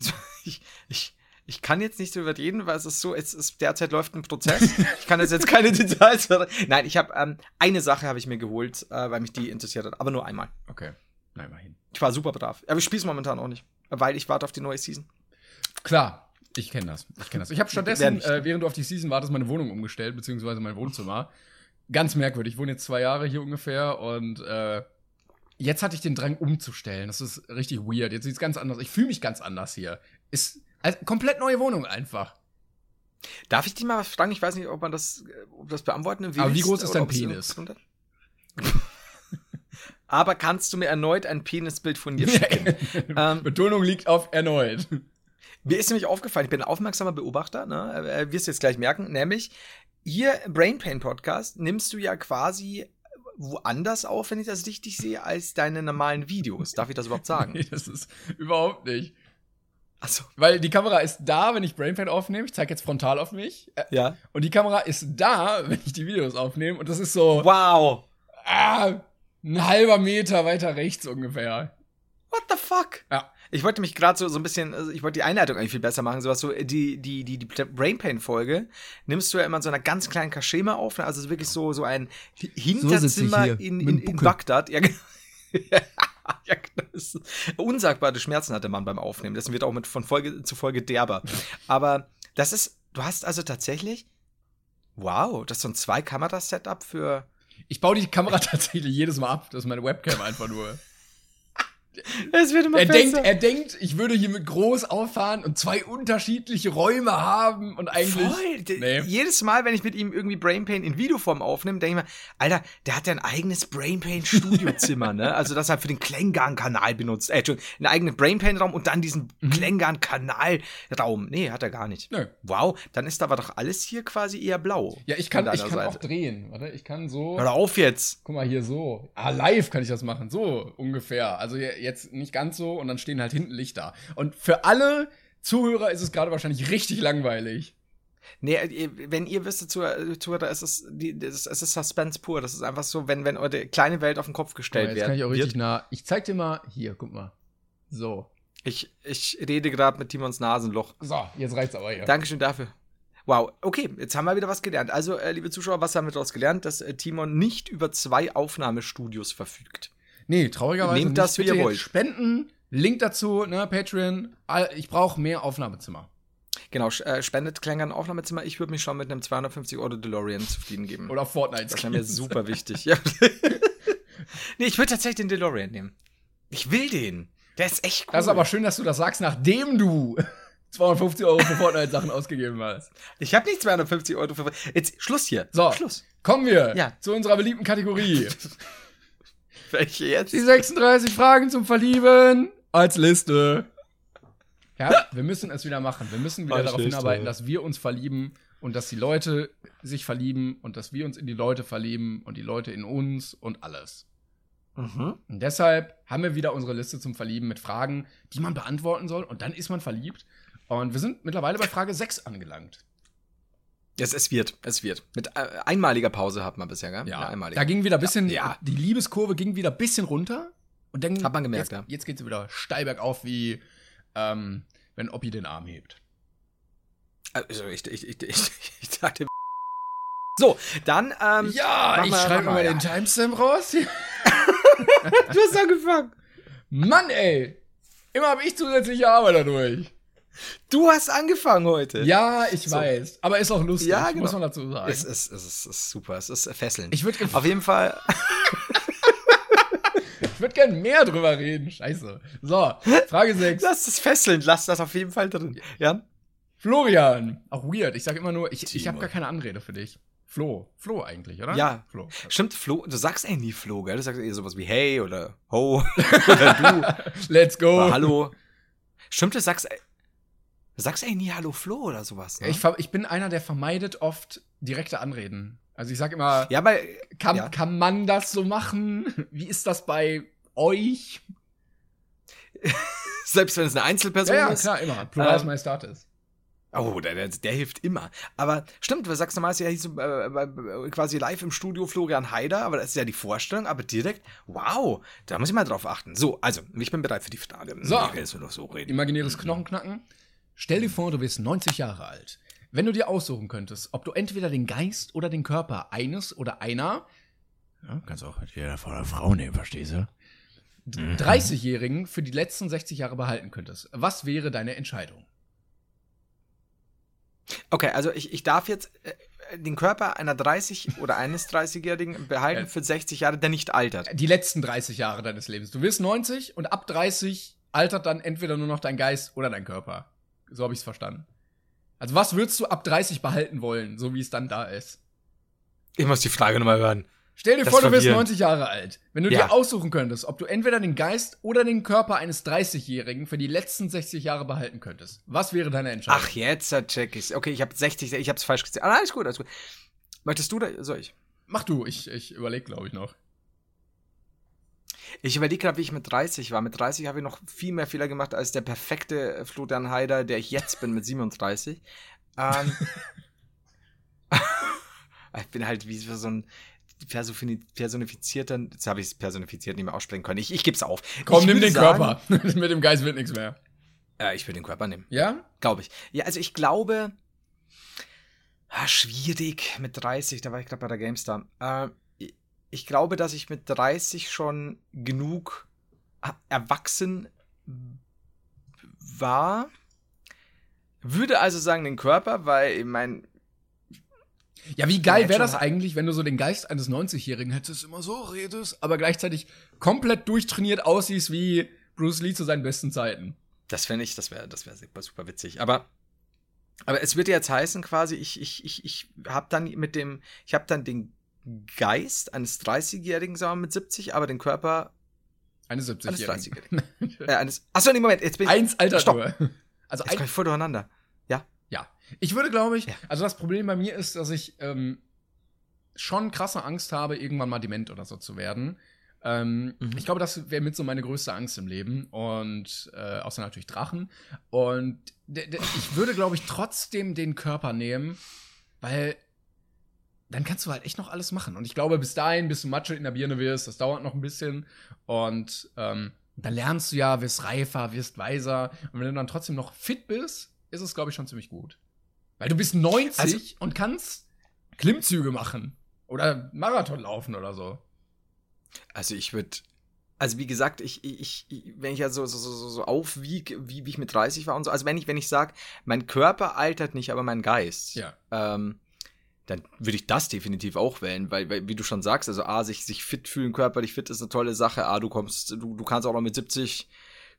S2: Ich, ich, ich kann jetzt nicht drüber reden, weil es ist so, es ist derzeit läuft ein Prozess. Ich kann jetzt, jetzt keine Details. Nein, ich habe ähm, eine Sache habe ich mir geholt, äh, weil mich die interessiert hat, aber nur einmal.
S1: Okay. Nein, immerhin.
S2: Ich war super brav. Aber ich spiele es momentan auch nicht, weil ich warte auf die neue Season.
S1: Klar, ich kenne das. Ich kenne das. Ich habe stattdessen, äh, während du auf die Season wartest, meine Wohnung umgestellt, beziehungsweise mein Wohnzimmer. Ganz merkwürdig. Ich wohne jetzt zwei Jahre hier ungefähr und äh, jetzt hatte ich den Drang umzustellen. Das ist richtig weird. Jetzt sieht es ganz anders. Ich fühle mich ganz anders hier. Ist also komplett neue Wohnung einfach.
S2: Darf ich dich mal was fragen? Ich weiß nicht, ob man das, äh, ob das beantworten will.
S1: Aber wie groß ist dein Penis?
S2: Aber kannst du mir erneut ein Penisbild von dir schicken? Ähm,
S1: Betonung liegt auf erneut.
S2: Mir ist nämlich aufgefallen, ich bin ein aufmerksamer Beobachter, ne? äh, wirst du jetzt gleich merken, nämlich hier im Brain Pain Podcast nimmst du ja quasi woanders auf, wenn ich das richtig sehe, als deine normalen Videos. Darf ich das überhaupt sagen?
S1: Nee, das ist überhaupt nicht.
S2: Achso.
S1: Weil die Kamera ist da, wenn ich Brainpad aufnehme. Ich zeige jetzt frontal auf mich. Äh,
S2: Ja.
S1: Und die Kamera ist da, wenn ich die Videos aufnehme. Und das ist so
S2: Wow.
S1: ah, ein halber Meter weiter rechts ungefähr.
S2: What the fuck?
S1: Ja.
S2: Ich wollte mich gerade so, so ein bisschen, also ich wollte die Einleitung eigentlich viel besser machen. Sowas so, die, die, die, die Brain Pain-Folge nimmst du ja immer in so einer ganz kleinen Kaschema auf. Ne? Also wirklich so, so ein Hinterzimmer
S1: hier,
S2: in, in, in
S1: Buckel.
S2: Bagdad. Ja, genau. ja, Unsagbare Schmerzen hatte man beim Aufnehmen. Das wird auch mit von Folge zu Folge derber. Aber das ist, du hast also tatsächlich, wow, das ist so ein Zwei-Kamera-Setup für.
S1: Ich baue die Kamera tatsächlich jedes Mal ab. Das ist meine Webcam einfach nur.
S2: Es wird immer
S1: Er denkt, er denkt, ich würde hier mit groß auffahren und zwei unterschiedliche Räume haben und eigentlich.
S2: Voll.
S1: Nee.
S2: Jedes Mal, wenn ich mit ihm irgendwie Brain Pain in Videoform aufnehme, denke ich mir, Alter, der hat ja ein eigenes Brain Pain Studiozimmer, ne? Also das er für den Klengarn-Kanal benutzt. Äh, Entschuldigung, einen eigenen Brain Pain Raum und dann diesen
S1: Mhm.
S2: Klengarn-Kanal-Raum. Nee, hat er gar nicht.
S1: Nö.
S2: Wow, dann ist aber doch alles hier quasi eher blau.
S1: Ja, ich kann, ich kann
S2: Seite.
S1: auch drehen. Warte, ich kann so.
S2: Hör auf jetzt.
S1: Guck mal hier so. Ah, live kann ich das machen. So ungefähr. Also je- jetzt nicht ganz so und dann stehen halt hinten Lichter. Und für alle Zuhörer ist es gerade wahrscheinlich richtig langweilig.
S2: Nee, ihr- wenn ihr wisst, Zuhörer, Zuhörer, es ist, die, das, es ist Suspense pur. Das ist einfach so, wenn, wenn eure kleine Welt auf den Kopf
S1: Guck mal,
S2: gestellt
S1: jetzt
S2: wird.
S1: kann ich auch richtig
S2: wird.
S1: nah. Ich zeig dir mal. Hier, guck mal. So.
S2: Ich, ich rede gerade mit Timons Nasenloch.
S1: So, jetzt reicht's aber hier.
S2: Dankeschön dafür. Wow, okay, jetzt haben wir wieder was gelernt. Also, äh, liebe Zuschauer, was haben wir daraus gelernt? Dass äh, Timon nicht über zwei Aufnahmestudios verfügt.
S1: Nee, traurigerweise
S2: Nehmt das, wie ihr wollt.
S1: Spenden. Link dazu, ne, Patreon. Ich brauche mehr Aufnahmezimmer.
S2: Genau, äh, spendet Klängern Aufnahmezimmer. Ich würde mich schon mit einem 250 Euro DeLorean zufrieden geben.
S1: Oder Fortnite.
S2: das wäre mir super wichtig. Ja. nee, ich würde tatsächlich den DeLorean nehmen. Ich will den. Der ist echt cool.
S1: Das ist aber schön, dass du das sagst, nachdem du 250 Euro für Fortnite-Sachen ausgegeben hast.
S2: ich habe nicht 250 Euro für. Jetzt Schluss hier.
S1: So,
S2: Schluss.
S1: kommen wir
S2: Ja.
S1: zu unserer beliebten Kategorie.
S2: Welche jetzt?
S1: Die 36 Fragen zum Verlieben als Liste. Ja, wir müssen es wieder machen. Wir müssen wieder
S2: Als
S1: darauf
S2: Liste.
S1: hinarbeiten, dass wir uns verlieben und dass die Leute sich verlieben und dass wir uns in die Leute verlieben und die Leute in uns und alles.
S2: Mhm.
S1: Und deshalb haben wir wieder unsere Liste zum Verlieben mit Fragen, die man beantworten soll und dann ist man verliebt. Und wir sind mittlerweile bei Frage 6 angelangt.
S2: Es, es wird, es wird. Mit äh, einmaliger Pause hat man bisher, gell?
S1: Ja,
S2: einmalige.
S1: da ging wieder ein bisschen,
S2: Ja.
S1: die Liebeskurve ging wieder ein bisschen runter. Und dann
S2: Hat man gemerkt,
S1: jetzt,
S2: ja.
S1: Jetzt geht sie wieder steil bergauf, wie ähm, wenn Oppi den Arm hebt.
S2: Also ich, ich, ich, ich, ich dachte. So, dann, ähm,
S1: Ja, ich schreibe mal
S2: mal,
S1: den
S2: ja.
S1: Timestamp raus.
S2: du hast angefangen.
S1: Mann, ey. Immer habe ich zusätzliche Arbeit dadurch.
S2: Du hast angefangen heute.
S1: Ja, ich
S2: So.
S1: weiß. Aber ist auch lustig,
S2: Ja, genau.
S1: muss man dazu sagen.
S2: Es ist, es ist, es ist super, es ist fesselnd.
S1: ich würde
S2: Auf jeden Fall.
S1: ich würd gern mehr drüber reden. Scheiße. So, Frage 6.
S2: Das ist fesselnd, lass das auf jeden Fall drin. Ja?
S1: Florian. Auch weird. Ich sag immer nur, ich, ich habe
S2: Timo.
S1: gar keine Anrede für dich. Flo. Flo eigentlich, oder?
S2: Ja.
S1: Flo.
S2: Stimmt, Flo, du sagst eigentlich nie Flo, gell? Du sagst eher sowas wie hey oder ho oder
S1: Let's
S2: du
S1: go.
S2: oder hallo. Stimmt, du sagst, du sagst eigentlich nie hallo Flo oder sowas. Ne?
S1: Ich, ich bin einer, der vermeidet oft direkte Anreden. Also ich sag immer,
S2: ja, weil,
S1: kann,
S2: ja.
S1: kann man das so machen? Wie ist das bei euch?
S2: selbst wenn es eine Einzelperson
S1: Ja, ja,
S2: ist.
S1: klar, immer. Pluralis
S2: Ähm,
S1: Majestatis.
S2: Oh, der, der, der hilft immer. Aber stimmt, du sagst normalerweise ja hieß so, äh, äh, quasi live im Studio Florian Haider, aber das ist ja die Vorstellung, aber direkt, wow, da muss ich mal drauf achten. So, also, ich bin bereit für die Frage.
S1: So.
S2: Noch so reden.
S1: Imaginäres Knochenknacken. Stell dir vor, du bist 90 Jahre alt. Wenn du dir aussuchen könntest, ob du entweder den Geist oder den Körper eines oder einer, ja, kannst auch jeder von einer Frau nehmen, verstehst du? 30-Jährigen für die letzten 60 Jahre behalten könntest. Was wäre deine Entscheidung?
S2: Okay, also ich, ich darf jetzt äh, den Körper einer 30- oder eines 30-Jährigen behalten
S1: Ja.
S2: für 60 Jahre, der nicht altert.
S1: Die letzten 30 Jahre deines Lebens. Du wirst 90 und ab 30 altert dann entweder nur noch dein Geist oder dein Körper. So habe ich es verstanden. Also was würdest du ab 30 behalten wollen, so wie es dann da ist?
S2: Ich muss die Frage nochmal hören.
S1: Stell dir
S2: Das
S1: vor, du bist
S2: verwirrend.
S1: 90 Jahre alt. Wenn du
S2: Ja.
S1: dir aussuchen könntest, ob du entweder den Geist oder den Körper eines 30-Jährigen für die letzten 60 Jahre behalten könntest, was wäre deine Entscheidung?
S2: Ach, jetzt check ich's. Okay, ich habe 60, ich habe es falsch gesehen. Ah, alles gut, alles gut. Möchtest du da? Soll ich?
S1: Mach du, ich, ich überlege, glaube ich, noch.
S2: Ich überlege gerade, wie ich mit 30 war. Mit 30 habe ich noch viel mehr Fehler gemacht als der perfekte Florian Haider, der ich jetzt bin mit 37. Ähm, ich bin halt wie so ein personifizierten, jetzt habe ich es personifiziert nicht mehr aussprechen können. Ich, ich gebe es auf.
S1: Komm,
S2: ich
S1: nimm den
S2: sagen,
S1: Körper. Mit dem Geist wird nichts mehr.
S2: Ja, ich will den Körper nehmen.
S1: Ja?
S2: Glaube ich. Ja, also ich glaube, ah, schwierig mit 30, da war ich gerade bei der GameStar. Äh, ich, glaube, dass ich mit 30 schon genug ah, erwachsen war. Würde also sagen den Körper, weil ich mein,
S1: Ja, wie geil wäre das eigentlich, wenn du so den Geist eines 90-Jährigen hättest, immer so redest, aber gleichzeitig komplett durchtrainiert aussiehst wie Bruce Lee zu seinen besten Zeiten.
S2: Das fände ich, das wäre das wär super, super witzig. Aber, aber es wird jetzt heißen, quasi, ich, ich, ich, ich habe dann mit dem, ich habe dann den Geist eines 30-Jährigen, sagen wir mit 70, aber den Körper
S1: Eine
S2: eines
S1: 70-Jährigen.
S2: 30-Jährigen. äh, eines. Achso, nee, Moment, jetzt bin ich.
S1: Eins Alter
S2: Stopp.
S1: nur. Also
S2: Jetzt
S1: ein,
S2: komme ich voll durcheinander.
S1: Ja. Ich würde, glaube ich,
S2: Ja.
S1: also das Problem bei mir ist, dass ich ähm, schon krasse Angst habe, irgendwann mal dement oder so zu werden. Ähm,
S2: Mhm.
S1: Ich glaube, das wäre mit so meine größte Angst im Leben. Und äh, außer natürlich Drachen. Und ich würde, glaube ich, trotzdem den Körper nehmen, weil dann kannst du halt echt noch alles machen. Und ich glaube, bis dahin, bis du Matsche in der Birne wirst, das dauert noch ein bisschen. Und ähm, da lernst du ja, wirst reifer, wirst weiser. Und wenn du dann trotzdem noch fit bist, ist es, glaube ich, schon ziemlich gut. Weil du bist 90
S2: Also-
S1: und kannst Klimmzüge machen. Oder Marathon laufen oder so.
S2: Also ich würde. Also wie gesagt, ich, ich, ich wenn ich ja so, so, so, so aufwiege, wie, wie ich mit 30 war und so, also wenn ich, wenn ich sage, mein Körper altert nicht, aber mein Geist,
S1: Ja.
S2: ähm, dann würde ich das definitiv auch wählen, weil, weil, wie du schon sagst, also A, sich, sich fit fühlen, körperlich fit ist eine tolle Sache, A, du kommst, du, du kannst auch noch mit 70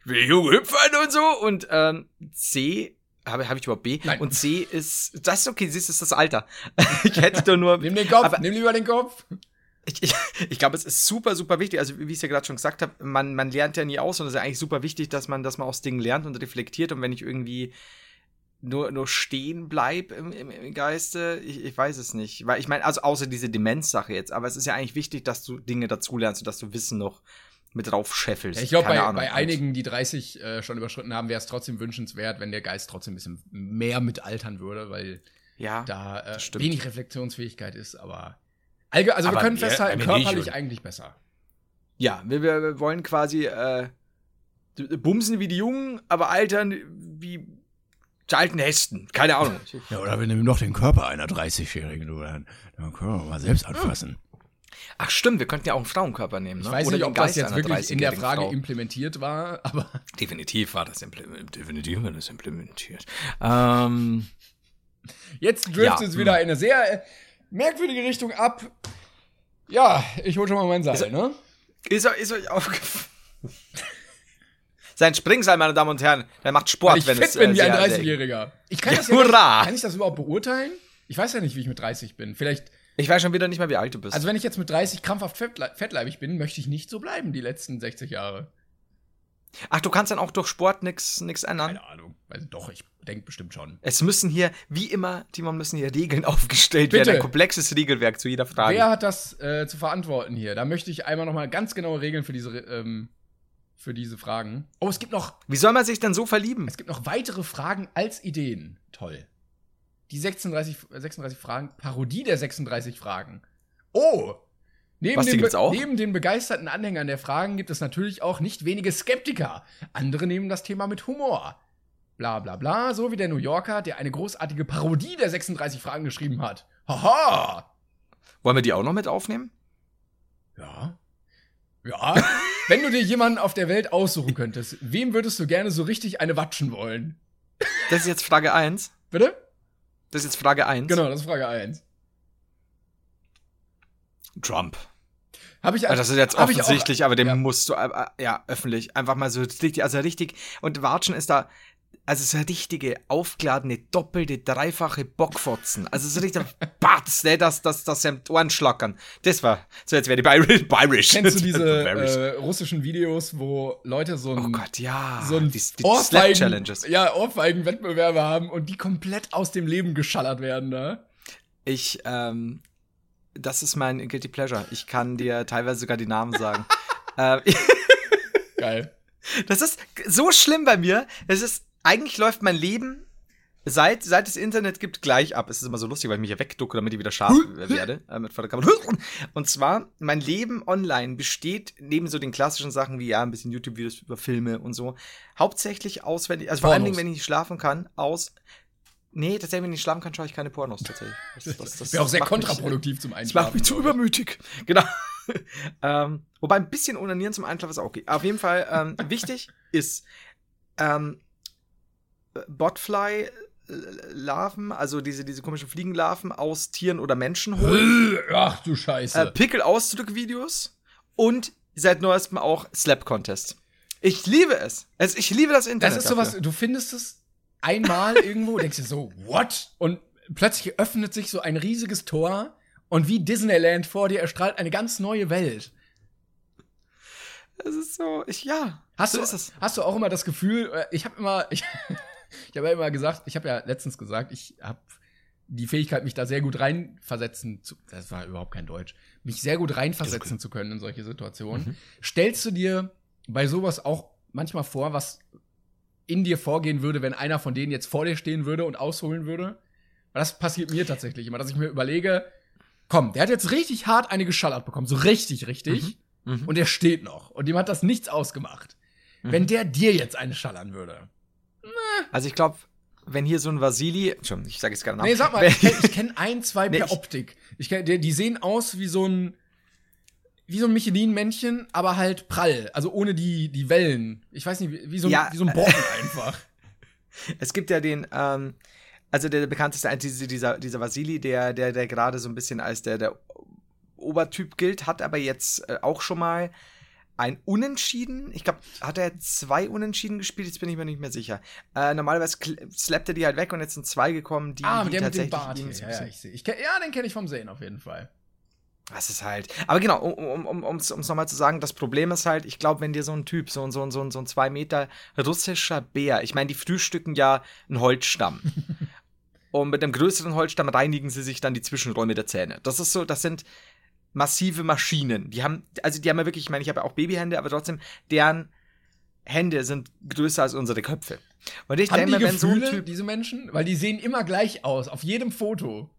S2: wie jung hüpfen und so und ähm, C, habe hab ich überhaupt B?
S1: Nein.
S2: Und C ist, das ist okay, siehst, ist das Alter. ich hätte doch nur,
S1: Nimm den Kopf,
S2: Aber-
S1: nimm lieber den Kopf.
S2: ich, ich, ich glaube, es ist super, super wichtig. Also, wie ich es ja gerade schon gesagt habe, man, man lernt ja nie aus und es ist ja eigentlich super wichtig, dass man, dass man aus Dingen lernt und reflektiert. Und wenn ich irgendwie nur, nur stehen bleib im, im, im Geiste, ich, ich weiß es nicht. Weil ich meine, also außer diese Demenz-Sache jetzt, aber es ist ja eigentlich wichtig, dass du Dinge dazulernst und dass du Wissen noch mit drauf scheffelst.
S1: Ja, ich glaube, bei,
S2: Ahnung.
S1: bei einigen, die 30 äh, schon überschritten haben, wäre es trotzdem wünschenswert, wenn der Geist trotzdem ein bisschen mehr mit altern würde, weil
S2: Ja,
S1: da äh, wenig Reflexionsfähigkeit ist, aber. Also, wir
S2: Aber
S1: können
S2: mehr-
S1: festhalten, körperlich eigentlich besser.
S2: ja wir, wir wir wollen quasi äh, bumsen wie die Jungen, aber altern wie die alten Hesten. Keine Ahnung.
S3: Ja, oder wir nehmen noch den Körper einer 30-Jährigen, du, dann, dann können wir mal selbst anfassen.
S2: Ach stimmt, wir könnten ja auch einen Frauenkörper nehmen. Ne?
S1: Ich weiß
S2: Oder
S1: nicht, ob das
S2: Geist
S1: jetzt
S2: einer
S1: wirklich in der
S2: 30-jährigen
S1: Frage
S2: Frau.
S1: implementiert war, aber
S2: Definitiv war das implementiert. Definitiv war das implementiert. Ähm,
S1: jetzt driftet
S2: Ja,
S1: es wieder in eine sehr äh, merkwürdige Richtung ab. Ja, ich hol schon mal mein Seil, ne?
S2: ist, euch- ist euch aufgefallen? Sein Springseil, meine Damen und Herren, der macht Sport,
S1: Weil ich
S2: wenn
S1: fit
S2: es
S1: bin
S2: äh,
S1: wie ein
S2: sehr- sehr-
S1: 30-Jähriger. Ich kann
S2: Ja,
S1: das ja
S2: hurra!
S1: Nicht, kann ich das überhaupt beurteilen? Ich weiß ja nicht, wie ich mit 30 bin. Vielleicht,
S2: Ich weiß schon wieder nicht mehr, wie alt du bist.
S1: also wenn ich jetzt mit 30 krampfhaft fettle- fettleibig bin, möchte ich nicht so bleiben die letzten 60 Jahre.
S2: Ach, du kannst dann auch durch Sport nix, nix ändern?
S1: Keine Ahnung. Also doch, ich denke bestimmt schon.
S2: Es müssen hier, wie immer, Timon, müssen hier Regeln aufgestellt
S1: Bitte.
S2: werden. Ein komplexes Regelwerk zu jeder Frage.
S1: Wer hat das äh, zu verantworten hier? Da möchte ich einmal noch mal ganz genaue Regeln für diese, ähm, für diese Fragen. Oh, es gibt noch
S2: Wie soll man sich denn so verlieben?
S1: Es gibt noch weitere Fragen als Ideen. Toll. Die 36, 36 Fragen, Parodie der 36 Fragen. Oh! Neben,
S2: Was, die
S1: den,
S2: gibt's auch?
S1: neben den begeisterten Anhängern der Fragen gibt es natürlich auch nicht wenige Skeptiker. Andere nehmen das Thema mit Humor. Bla bla bla, so wie der New Yorker, der eine großartige Parodie der 36 Fragen geschrieben hat. Haha!
S2: Wollen wir die auch noch mit aufnehmen?
S1: Ja. Ja. Wenn du dir jemanden auf der Welt aussuchen könntest, wem würdest du gerne so richtig eine watschen wollen?
S2: Das ist jetzt Frage 1.
S1: Bitte?
S2: Das ist jetzt Frage 1.
S1: Genau, das ist Frage 1.
S2: Trump.
S1: Habe ich
S2: Ja, das ist jetzt
S1: hab auch-
S2: offensichtlich, aber den
S1: ja.
S2: musst du, äh, äh, ja, öffentlich, einfach mal so richtig, also richtig, und Watschen ist da, also so richtige, aufgeladene, doppelte, dreifache Bockfotzen. Also so richtig, Batz, ne, das, das, das sind Ohren schlackern. Das war, so jetzt die Irish. Irish.
S1: Kennst du diese äh, russischen Videos, wo Leute so
S2: oh
S1: ein,
S2: Gott, ja.
S1: so ein
S2: die, die
S1: Ohrfeigen, ja, Ohrfeigen-Wettbewerbe haben und die komplett aus dem Leben geschallert werden, ne?
S2: Ich, ähm, das ist mein Guilty Pleasure. Ich kann dir teilweise sogar die Namen sagen. ähm,
S1: Geil.
S2: Das ist so schlimm bei mir. Es ist, eigentlich läuft mein Leben seit, seit es Internet gibt, gleich ab. Es ist immer so lustig, weil ich mich hier wegducke, damit ich wieder scharf werde. Äh, mit. Und zwar, mein Leben online besteht neben so den klassischen Sachen wie ja, ein bisschen YouTube-Videos über Filme und so, hauptsächlich auswendig, also vor allen
S1: Pornos.
S2: Dingen, wenn ich nicht schlafen kann, aus. Nee, tatsächlich, wenn ich nicht schlafen kann, schaue ich keine Pornos tatsächlich. Das, das, das
S1: Wäre auch sehr
S2: macht mich-
S1: kontraproduktiv zum
S2: das
S1: Einschlafen.
S2: macht mich zu übermütig. Genau. ähm, wobei ein bisschen Onanieren zum Einschlafen ist auch okay. Auf jeden Fall ähm, wichtig ist ähm, Botfly-Larven, also diese, diese komischen Fliegenlarven aus Tieren oder Menschen holen.
S1: Ach du Scheiße.
S2: äh, Pickel-Ausdruck-Videos und seit neuestem auch Slap-Contest. Ich liebe es. Also ich liebe das Internet.
S1: das ist sowas,
S2: dafür.
S1: du findest es einmal irgendwo, denkst dir so, what? Und plötzlich öffnet sich so ein riesiges Tor und wie Disneyland vor dir erstrahlt eine ganz neue Welt.
S2: Es ist so, ich, ja.
S1: Hast
S2: so
S1: du, hast du auch immer das Gefühl, äh, ich habe immer, ich, ich habe ja immer gesagt, ich habe ja letztens gesagt, ich habe die Fähigkeit, mich da sehr gut reinversetzen zu, das war überhaupt kein Deutsch, mich sehr gut reinversetzen zu können in solche Situationen. Stellst du dir bei sowas auch manchmal vor, was in dir vorgehen würde, wenn einer von denen jetzt vor dir stehen würde und ausholen würde? Weil das passiert mir tatsächlich immer, dass ich mir überlege, komm, der hat jetzt richtig hart eine geschallert bekommen, so richtig, richtig.
S2: Mhm.
S1: Und der steht noch. Und dem hat das nichts ausgemacht. Wenn der dir jetzt eine schallern würde.
S2: Also ich glaube, wenn hier so ein Vasili, Entschuldigung, ich sage jetzt gerne Namen.
S1: Nee, sag mal, ich kenne kenn ein, zwei
S2: Nee,
S1: per
S2: ich-
S1: Optik. Ich kenn, die, die sehen aus wie so ein wie so ein Michelin-Männchen, aber halt prall. Also ohne die, die Wellen. Ich weiß nicht, wie, wie, so, ein,
S2: Ja,
S1: wie so ein Brocken einfach.
S2: Es gibt ja den, ähm, also der, der bekannteste, diese, dieser, dieser Vasili, der, der, der gerade so ein bisschen als der, der Obertyp gilt, hat aber jetzt äh, auch schon mal ein Unentschieden. Ich glaube, hat er zwei Unentschieden gespielt? Jetzt bin ich mir nicht mehr sicher. Äh, normalerweise slappt er die halt weg und jetzt sind zwei gekommen, die,
S1: ah,
S2: die
S1: mit dem, mit dem
S2: tatsächlich
S1: Bart. Ja, ja, ich ich ja, den kenne ich vom Sehen auf jeden Fall.
S2: Das ist halt. Aber genau, um um, um, es nochmal zu sagen, das Problem ist halt, ich glaube, wenn dir so ein Typ, so, ein- so, so, so ein zwei Meter russischer Bär, ich meine, die frühstücken ja einen Holzstamm. Und mit einem größeren Holzstamm reinigen sie sich dann die Zwischenräume der Zähne. Das ist so, das sind massive Maschinen. Die haben, also die haben ja wirklich, ich meine, ich habe ja auch Babyhände, aber trotzdem, deren Hände sind größer als unsere Köpfe. Und ich
S1: Haben
S2: denke wenn so ein Typ.
S1: diese Menschen? Weil die sehen immer gleich aus, auf jedem Foto.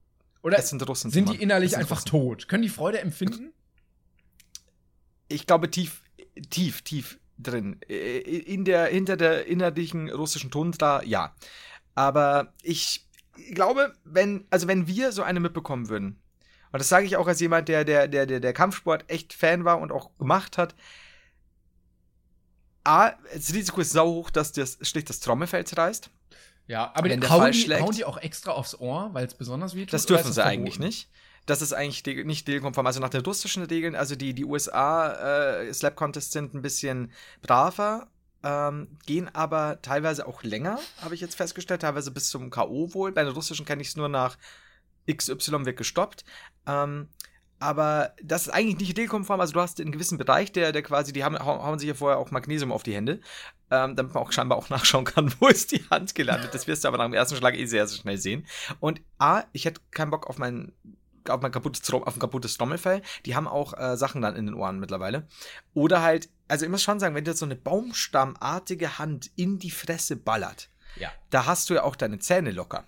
S1: Oder
S2: Es sind Russen.
S1: sind die innerlich
S2: sind
S1: einfach
S2: Russen.
S1: tot? Können die Freude empfinden?
S2: ich glaube, tief, tief, tief drin. Äh, In der, hinter der innerlichen russischen Tundra, ja. Aber ich glaube, wenn, also wenn wir so eine mitbekommen würden, und das sage ich auch als jemand, der, der, der, der, der Kampfsport echt Fan war und auch gemacht hat, A, das Risiko ist sau hoch, dass das schlicht das Trommelfell reißt.
S1: Ja, aber den hauen, die,
S2: schlägt-
S1: hauen die auch extra aufs Ohr, weil es besonders weh tut?
S2: Das dürfen sie
S1: verboten?
S2: eigentlich nicht. Das ist eigentlich de- nicht regelkonform. Also nach den russischen Regeln, also die, die USA äh, Slap Contests sind ein bisschen braver, ähm, gehen aber teilweise auch länger, habe ich jetzt festgestellt, teilweise bis zum K.O. wohl. Bei den russischen kenne ich es nur nach XY wird gestoppt. Ähm, aber das ist eigentlich nicht regelkonform. Also du hast einen gewissen Bereich, der, der quasi, die haben, hau- hauen sich ja vorher auch Magnesium auf die Hände, ähm, damit man auch scheinbar auch nachschauen kann, wo ist die Hand gelandet. Das wirst du aber nach dem ersten Schlag eh sehr, sehr schnell sehen. Und A, ich hätte keinen Bock auf mein auf mein kaputtes, auf ein kaputtes Trommelfell. Die haben auch äh, Sachen dann in den Ohren mittlerweile. Oder halt, also ich muss schon sagen, wenn dir so eine baumstammartige Hand in die Fresse ballert,
S1: Ja.
S2: da hast du ja auch deine Zähne locker.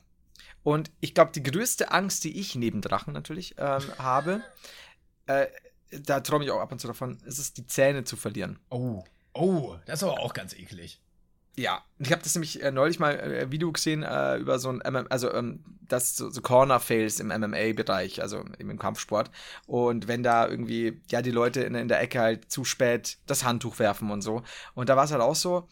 S2: Und ich glaube, die größte Angst, die ich neben Drachen natürlich ähm, habe, äh, da träume ich auch ab und zu davon, ist es, die Zähne zu verlieren.
S1: Oh, oh, das ist aber auch ganz eklig.
S2: Ja, ich habe das nämlich äh, neulich mal äh, ein Video gesehen äh, über so ein, MM, also ähm, das so, so Corner-Fails im MMA-Bereich, also im, im Kampfsport. Und wenn da irgendwie, ja, die Leute in, in der Ecke halt zu spät das Handtuch werfen und so. Und da war es halt auch so,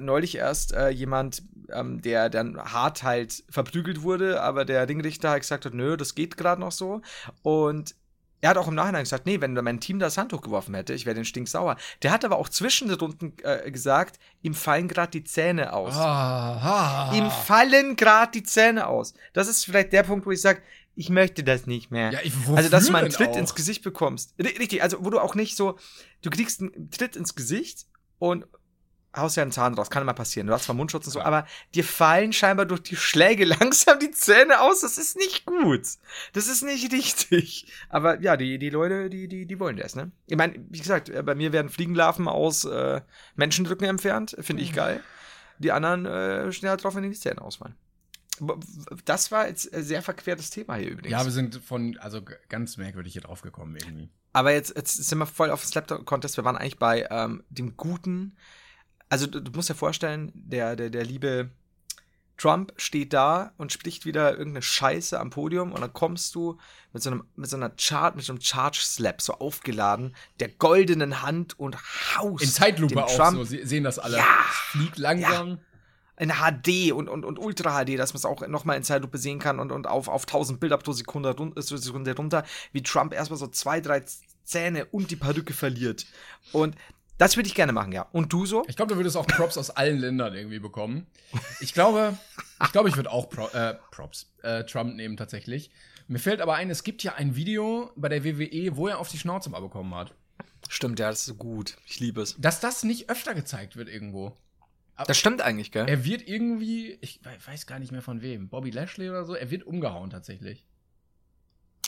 S2: neulich erst äh, jemand, ähm, der dann hart halt verprügelt wurde, aber der Ringrichter halt gesagt hat, nö, das geht gerade noch so. Und er hat auch im Nachhinein gesagt, nee, wenn mein Team das Handtuch geworfen hätte, ich wäre den stinksauer. Der hat aber auch zwischen den Runden äh, gesagt, ihm fallen gerade die Zähne aus.
S1: Ah,
S2: Ihm fallen gerade die Zähne aus. Das ist vielleicht der Punkt, wo ich sage, ich möchte das nicht mehr.
S1: Ja, ich,
S2: also, dass du mal einen Tritt
S1: denn
S2: ins
S1: auch?
S2: Gesicht bekommst. Ri- Richtig, also wo du auch nicht so, du kriegst einen Tritt ins Gesicht und haust ja einen Zahn raus. Kann immer passieren. Du hast zwar Mundschutz und so,
S1: Ja.
S2: aber dir fallen scheinbar durch die Schläge langsam die Zähne aus. Das ist nicht gut. Das ist nicht richtig. Aber ja, die, die Leute, die, die, die wollen das, ne? Ich meine, wie gesagt, äh, bei mir werden Fliegenlarven aus äh, Menschenrücken entfernt. Finde ich geil. Die anderen äh, stehen halt drauf, wenn die Zähne ausfallen. das war jetzt ein sehr verquertes Thema hier übrigens.
S1: Ja, wir sind von, also ganz merkwürdig hier drauf gekommen irgendwie.
S2: Aber jetzt, jetzt sind wir voll auf den Slapdog-Contest. Wir waren eigentlich bei ähm, dem guten. Also, du, du musst dir vorstellen, der, der, der liebe Trump steht da und spricht wieder irgendeine Scheiße am Podium und dann kommst du mit so einem, mit so einer Chart, mit so einem Charge-Slap so aufgeladen, der goldenen Hand und haust
S1: In Zeitlupe auch
S2: Trump
S1: so, sie sehen das alle.
S2: Ja.
S1: Es fliegt langsam.
S2: in HD und, und, und Ultra HD, dass man es auch nochmal in Zeitlupe sehen kann und, und auf, auf 1000 Bilder pro Sekunde, run äh, Sekunde runter, wie Trump erstmal so zwei, drei Zähne und die Perücke verliert. Und das würde ich gerne machen, ja. Und du so?
S1: Ich glaube, du würdest auch Props aus allen Ländern irgendwie bekommen. Ich glaube, ich glaube, ich würde auch Pro äh, Props äh, Trump nehmen tatsächlich. Mir fällt aber ein, es gibt ja ein Video bei der WWE, wo er auf die Schnauze mal bekommen hat.
S2: Stimmt, ja, das ist so gut. Ich liebe es.
S1: Dass das nicht öfter gezeigt wird irgendwo.
S2: Das stimmt eigentlich, gell?
S1: Er wird irgendwie, ich we- weiß gar nicht mehr von wem, Bobby Lashley oder so, er wird umgehauen tatsächlich.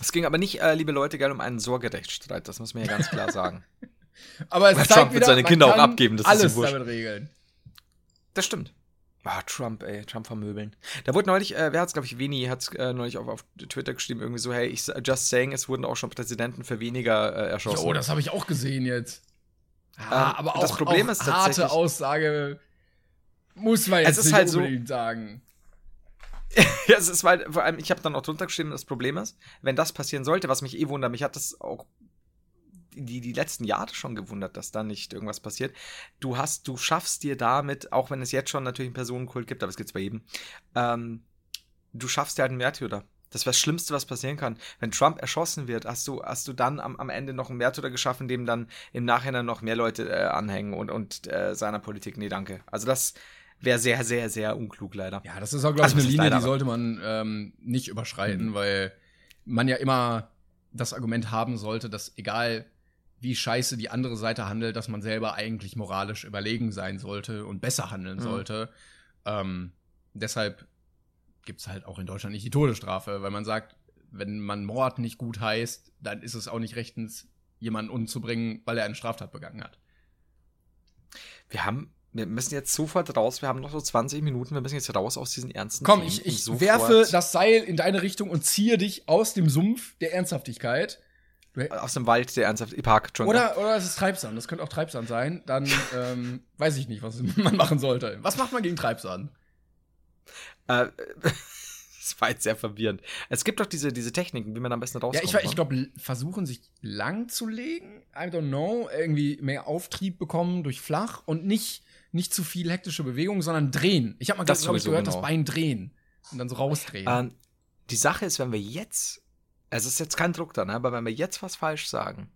S2: Es ging aber nicht, äh, liebe Leute, gerne um einen Sorgerechtsstreit. Das muss man ja ganz klar sagen.
S1: Aber es
S2: Weil
S1: zeigt
S2: Trump wird
S1: wieder,
S2: seine
S1: man
S2: Kinder auch abgeben, das ist ihm
S1: alles
S2: wurscht.
S1: damit regeln.
S2: Das stimmt. Ah, Trump, ey, Trump vermöbeln. Da wurde neulich, äh, wer hat's, glaube ich, Veni hat's äh, neulich auf, auf Twitter geschrieben, irgendwie so, hey, ich just saying, es wurden auch schon Präsidenten für weniger äh, erschossen.
S1: Jo, das habe ich auch gesehen jetzt. Ah,
S2: Ähm,
S1: aber auch,
S2: das Problem
S1: auch
S2: ist
S1: harte
S2: tatsächlich-
S1: Aussage muss man jetzt
S2: Es ist
S1: nicht
S2: halt so-
S1: unbedingt sagen.
S2: Ja, es ist weil, vor allem, ich habe dann auch drunter geschrieben, das Problem ist, wenn das passieren sollte, was mich eh wundert, mich hat das auch die, die letzten Jahre schon gewundert, dass da nicht irgendwas passiert. Du hast, du schaffst dir damit, auch wenn es jetzt schon natürlich einen Personenkult gibt, aber es gibt's bei jedem, ähm, du schaffst dir halt einen Märtyrer. Das wäre das Schlimmste, was passieren kann. Wenn Trump erschossen wird, hast du, hast du dann am, am Ende noch einen Märtyrer geschaffen, dem dann im Nachhinein noch mehr Leute äh, anhängen und, und äh, seiner Politik. Nee, danke. Also das wäre sehr, sehr, sehr unklug, leider.
S1: Ja, das ist auch, glaube ich,
S2: Also,
S1: eine
S2: was ist
S1: Linie,
S2: leider,
S1: die sollte man ähm, nicht überschreiten,
S2: Mhm.
S1: weil man ja immer das Argument haben sollte, dass egal wie scheiße die andere Seite handelt, dass man selber eigentlich moralisch überlegen sein sollte und besser handeln
S2: Mhm.
S1: sollte. Ähm, deshalb gibt es halt auch in Deutschland nicht die Todesstrafe, weil man sagt, wenn man Mord nicht gut heißt, dann ist es auch nicht rechtens, jemanden umzubringen, weil er eine Straftat begangen hat.
S2: Wir haben, wir müssen jetzt sofort raus. Wir haben noch so 20 Minuten. Wir müssen jetzt raus aus diesen ernsten
S1: Komm,
S2: Themen
S1: ich, ich werfe das Seil in deine Richtung und ziehe dich aus dem Sumpf der Ernsthaftigkeit.
S2: Aus dem Wald, der ernsthaft Park. Entschuldigung.
S1: oder, oder es ist Treibsand, das könnte auch Treibsand sein. Dann ähm, weiß ich nicht, was man machen sollte. Was macht man gegen Treibsand?
S2: Äh, das war jetzt sehr verwirrend. Es gibt doch diese, diese Techniken, wie man am besten
S1: Ja,
S2: rauskommt.
S1: ich, ich
S2: ne?
S1: glaube, versuchen sich lang zu legen. I don't know. Irgendwie mehr Auftrieb bekommen durch flach und nicht, nicht zu viel hektische Bewegung, sondern drehen. Ich habe mal,
S2: Das
S1: ich, gehört,
S2: genau.
S1: das Bein drehen. Und dann so rausdrehen.
S2: Ähm, die Sache ist, wenn wir jetzt, es ist jetzt kein Druck da, ne, aber wenn wir jetzt was falsch sagen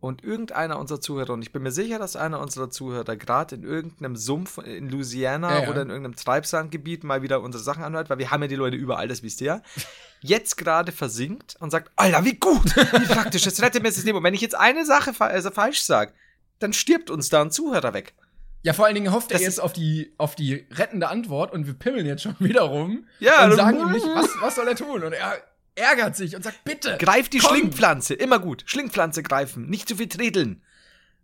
S2: und irgendeiner unserer Zuhörer, und ich bin mir sicher, dass einer unserer Zuhörer gerade in irgendeinem Sumpf in Louisiana
S1: Ja, ja.
S2: oder in irgendeinem Treibsandgebiet mal wieder unsere Sachen anhört, weil wir haben ja die Leute überall, das wisst ihr ja, jetzt gerade versinkt und sagt, Alter, wie gut, wie praktisch, das rettet mir das Leben. Und wenn ich jetzt eine Sache fa also falsch sage, dann stirbt uns da ein Zuhörer weg.
S1: Ja, vor allen Dingen hofft er
S2: Das
S1: jetzt
S2: ist-
S1: auf die, auf die rettende Antwort und wir pimmeln jetzt schon wieder rum
S2: Ja,
S1: und
S2: dann-
S1: sagen ihm nicht, was, was soll er tun? Und er ärgert sich und sagt, bitte.
S2: Greif die
S1: komm.
S2: Schlingpflanze, immer gut. Schlingpflanze greifen, nicht zu viel tredeln.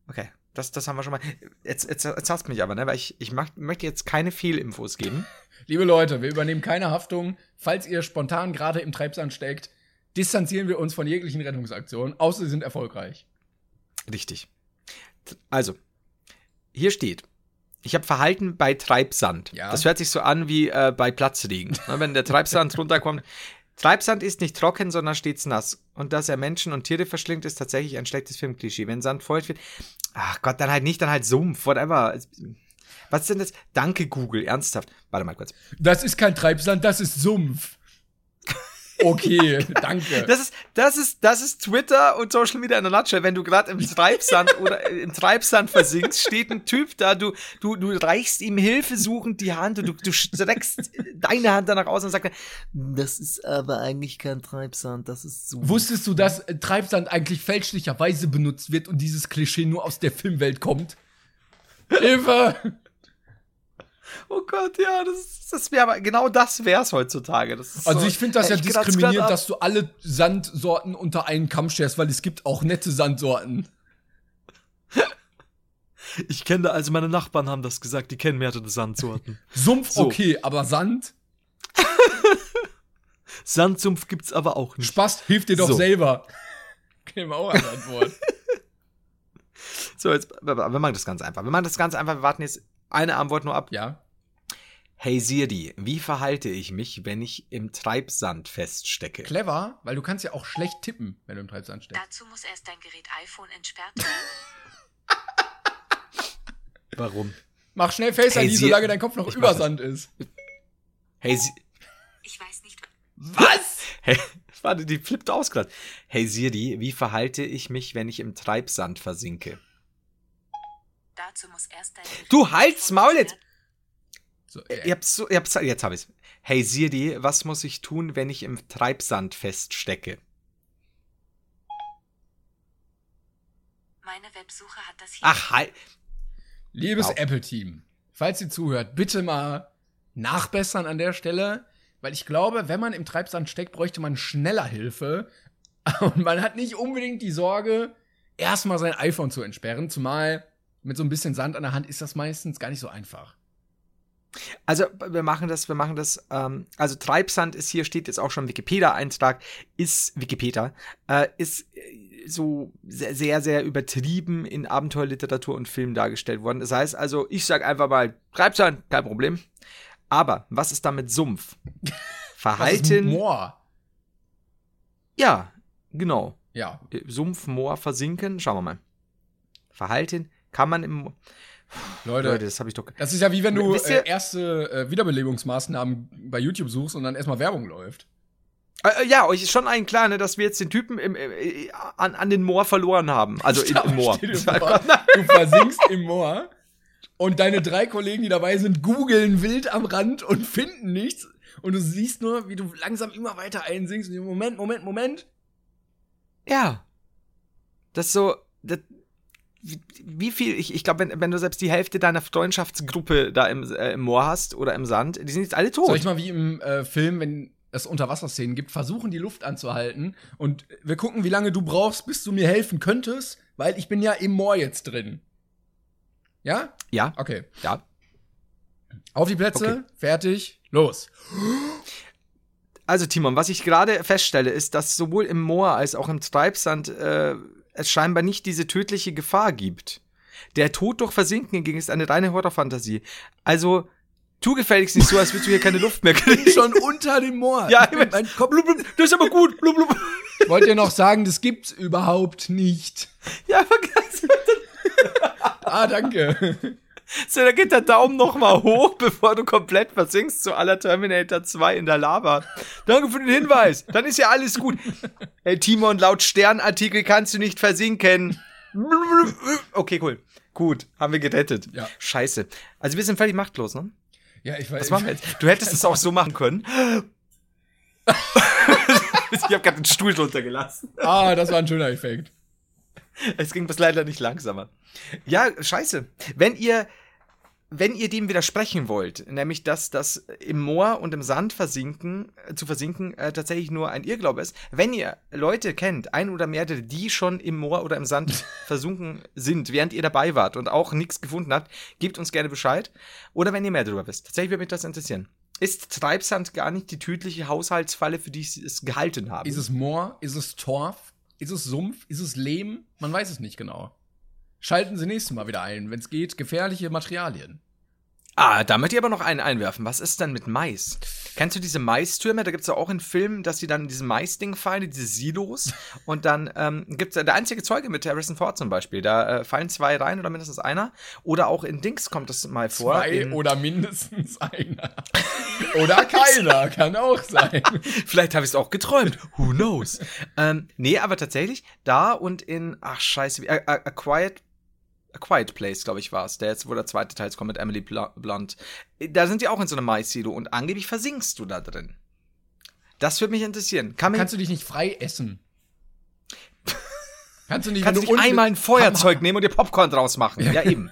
S2: Okay, das, das haben wir schon mal. Jetzt, jetzt, jetzt hast du mich aber, ne? Weil ich, ich mach, möchte jetzt keine Fehlinfos geben.
S1: Liebe Leute, wir übernehmen keine Haftung. Falls ihr spontan gerade im Treibsand steckt, distanzieren wir uns von jeglichen Rettungsaktionen, außer sie sind erfolgreich.
S2: Richtig. Also, hier steht. Ich habe Verhalten bei Treibsand.
S1: Ja.
S2: Das hört sich so an wie äh, bei Platzregen. Ne, wenn der Treibsand runterkommt. Treibsand ist nicht trocken, sondern stets nass. Und dass er Menschen und Tiere verschlingt, ist tatsächlich ein schlechtes Filmklischee. Wenn Sand feucht wird, ach Gott, dann halt nicht, dann halt Sumpf, whatever. Was ist denn das? Danke, Google, ernsthaft. Warte mal kurz.
S1: Das ist kein Treibsand, das ist Sumpf. Okay, danke.
S2: Das ist, das ist, das ist Twitter und Social Media in der Nutshell. Wenn du gerade im Treibsand oder im Treibsand versinkst, steht ein Typ da, du, du, du reichst ihm hilfesuchend die Hand und du, du streckst deine Hand danach aus und sagst, das ist aber eigentlich kein Treibsand, das ist so.
S1: Wusstest du, dass äh, Treibsand eigentlich fälschlicherweise benutzt wird und dieses Klischee nur aus der Filmwelt kommt? Hilfe!
S2: Oh Gott, ja, das, das wäre aber, genau das wär's heutzutage. Das ist
S1: Also
S2: so-
S1: ich finde das ja diskriminierend, dass du alle Sandsorten unter einen Kamm scherst, weil es gibt auch nette Sandsorten.
S2: Ich kenne, also meine Nachbarn haben das gesagt, die kennen mehrere Sandsorten.
S1: Sumpf
S2: So.
S1: okay, aber Sand?
S2: Sandsumpf gibt's aber auch nicht.
S1: Spaß, hilf dir doch
S2: So.
S1: selber. Käme auch als Antwort.
S2: So, jetzt, wir machen das ganz einfach. Wir machen das ganz einfach. Wir warten jetzt eine Antwort nur ab.
S1: ja.
S2: Hey Siri, wie verhalte ich mich, wenn ich im Treibsand feststecke?
S1: Clever, weil du kannst ja auch schlecht tippen, wenn du im Treibsand steckst.
S4: Dazu muss erst dein Gerät iPhone entsperrt werden.
S2: Warum?
S1: Mach schnell Face
S2: Hey,
S1: ID,
S2: Sie-
S1: solange dein Kopf noch über. Sand ist.
S2: Hey, Sie
S4: Ich weiß nicht,
S2: Was? Hey, warte, die flippt aus gerade. Hey Siri, wie verhalte ich mich, wenn ich im Treibsand versinke?
S4: Dazu muss erst dein
S2: Du halt's Maul jetzt!
S1: So,
S2: Ihr
S1: äh,
S2: habt's so, ihr habt's, jetzt hab ich's. Hey Siri, was muss ich tun, wenn ich im Treibsand feststecke?
S4: Meine Websuche hat das hier.
S2: Ach, halt.
S1: liebes
S2: Wow.
S1: Apple-Team, falls ihr zuhört, bitte mal nachbessern an der Stelle, weil ich glaube, wenn man im Treibsand steckt, bräuchte man schneller Hilfe. Und man hat nicht unbedingt die Sorge, erstmal sein iPhone zu entsperren, zumal mit so ein bisschen Sand an der Hand ist das meistens gar nicht so einfach.
S2: Also, wir machen das, wir machen das. Ähm, also, Treibsand ist hier, steht jetzt auch schon Wikipedia-Eintrag, ist Wikipedia, äh, ist äh, so sehr, sehr, sehr übertrieben in Abenteuerliteratur und Film dargestellt worden. Das heißt also, ich sag einfach mal, Treibsand, kein Problem. Aber, was ist da mit Sumpf? Verhalten.
S1: Moor.
S2: Ja, genau.
S1: Ja.
S2: Sumpf, Moor, versinken. Schauen wir mal. Verhalten kann man im.
S1: Leute,
S2: Leute, das habe ich doch.
S1: das ist ja wie wenn du äh, erste äh, Wiederbelebungsmaßnahmen bei YouTube suchst und dann erstmal Werbung läuft.
S2: Äh, äh, ja, euch ist schon allen klar, ne, dass wir jetzt den Typen im, äh, an, an den Moor verloren haben. Also in, im Moor.
S1: Vor, du versinkst im Moor und deine drei Kollegen, die dabei sind, googeln wild am Rand und finden nichts. Und du siehst nur, wie du langsam immer weiter einsinkst. Und Moment, Moment, Moment.
S2: Ja. Das ist so. Das, wie, viel, ich, ich glaube, wenn, wenn du selbst die Hälfte deiner Freundschaftsgruppe da im, äh, im Moor hast oder im Sand, die sind jetzt alle tot.
S1: Soll ich mal wie im äh, Film, wenn es Unterwasserszenen gibt, versuchen, die Luft anzuhalten. Und wir gucken, wie lange du brauchst, bis du mir helfen könntest, weil ich bin ja im Moor jetzt drin. Ja?
S2: ja,
S1: Okay.
S2: ja.
S1: Auf die Plätze,
S2: Okay.
S1: fertig, los.
S2: Also, Timon, was ich gerade feststelle, ist, dass sowohl im Moor als auch im Treibsand äh, es scheinbar nicht diese tödliche Gefahr gibt. Der Tod durch Versinken hingegen ist eine reine Horrorfantasie. Also, tu gefälligst nicht so, als würdest du hier keine Luft mehr kriegen.
S1: Schon unter dem Moor.
S2: Ja,
S1: Ich bin- mein Kopf
S2: blub, blub, das ist aber gut. Blub, blub.
S1: Wollt ihr noch sagen, das gibt's überhaupt nicht?
S2: Ja, aber ganz,
S1: Ah, danke.
S2: So, da geht der Daumen noch mal hoch, bevor du komplett versinkst zu aller Terminator 2 in der Lava. Danke für den Hinweis. Dann ist ja alles gut. Hey, Timon, laut Sternartikel kannst du nicht versinken. Okay, cool. Gut, haben wir gerettet.
S1: Ja.
S2: Scheiße. Also wir sind völlig machtlos, ne?
S1: Ja, ich weiß.
S2: Was machen wir jetzt? Du hättest es auch so machen können. ich habe gerade den Stuhl drunter gelassen.
S1: Ah, das war ein schöner Effekt.
S2: Es ging bis leider nicht langsamer. Ja, scheiße. Wenn ihr, wenn ihr dem widersprechen wollt, nämlich dass das im Moor und im Sand versinken, äh, zu versinken, äh, tatsächlich nur ein Irrglaube ist, wenn ihr Leute kennt, ein oder mehrere, die schon im Moor oder im Sand versunken sind, während ihr dabei wart und auch nichts gefunden habt, gebt uns gerne Bescheid. Oder wenn ihr mehr darüber wisst. Tatsächlich würde mich das interessieren. Ist Treibsand gar nicht die tödliche Haushaltsfalle, für die ich es gehalten habe?
S1: Ist es Moor? Ist es Torf? Ist es Sumpf? Ist es Lehm? Man weiß es nicht genau. Schalten Sie nächstes Mal wieder ein, wenn es geht, gefährliche Materialien.
S2: Ah, da möchte ich aber noch einen einwerfen. Was ist denn mit Mais? Kennst du diese Maistürme? Da gibt's ja auch in Filmen, dass sie dann in diesem Maisding fallen, in diese Silos. und dann ähm, gibt's ja der einzige Zeuge mit Harrison Ford zum Beispiel. Da äh, fallen zwei rein oder mindestens einer. Oder auch in Dings kommt das mal vor.
S1: Zwei
S2: in,
S1: oder mindestens einer. oder keiner, kann auch sein.
S2: Vielleicht habe ich es auch geträumt. Who knows? ähm, nee, aber tatsächlich da und in, ach scheiße, wie- A, A, A Quiet A Quiet Place, glaube ich, war es. Der jetzt, wo der zweite Teil kommt mit Emily Bl- Blunt. Da sind die auch in so einem Mais-Silo und angeblich versinkst du da drin. Das würde mich interessieren. Kann
S1: Kannst du dich nicht frei essen? Kannst du nicht,
S2: kannst du nicht einmal ein Feuerzeug nehmen und dir Popcorn draus machen? Ja, eben.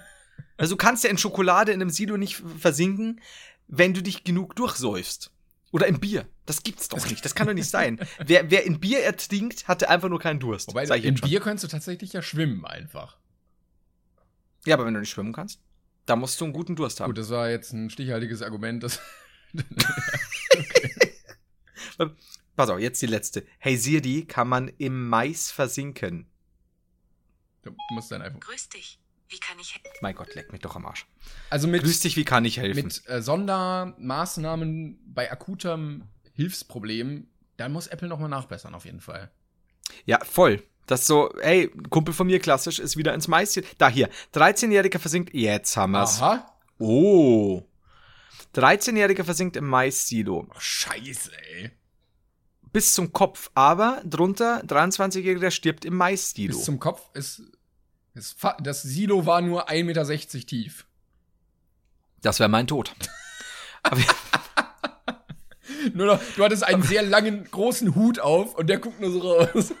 S2: Also du kannst ja in Schokolade in einem Silo nicht versinken, wenn du dich genug durchsäufst. Oder im Bier. Das gibt's doch nicht. Das kann doch nicht sein. Wer, wer in Bier ertrinkt, hatte einfach nur keinen Durst.
S1: Wobei,
S2: schon.
S1: Bier könntest du tatsächlich ja schwimmen einfach.
S2: Ja, aber wenn du nicht schwimmen kannst, da musst du einen guten Durst haben.
S1: Gut, das war jetzt ein stichhaltiges Argument. Das
S2: Pass auf, jetzt die letzte. Hey Siri, kann man im Mais versinken?
S1: Du musst dann einfach.
S4: Grüß dich. Wie kann ich helfen?
S2: Mein Gott, leck mich doch am Arsch.
S1: Also mit,
S2: Grüß dich, wie kann ich helfen?
S1: mit äh, Sondermaßnahmen bei akutem Hilfsproblem, dann muss Apple nochmal nachbessern, auf jeden Fall.
S2: Ja, voll. Das so, ey, Kumpel von mir, klassisch, ist wieder ins Mais. Da hier, 13-Jähriger versinkt, jetzt haben wir's.
S1: Aha.
S2: Oh. 13-Jähriger versinkt im Mais-Silo.
S1: Oh, scheiße, ey.
S2: Bis zum Kopf, aber drunter 23-Jähriger stirbt im Mais-Silo.
S1: Bis zum Kopf ist. ist das Silo war nur 1,60 Meter tief.
S2: Das wäre mein Tod. aber,
S1: Nur noch, du hattest einen sehr langen, großen Hut auf und der guckt nur so raus.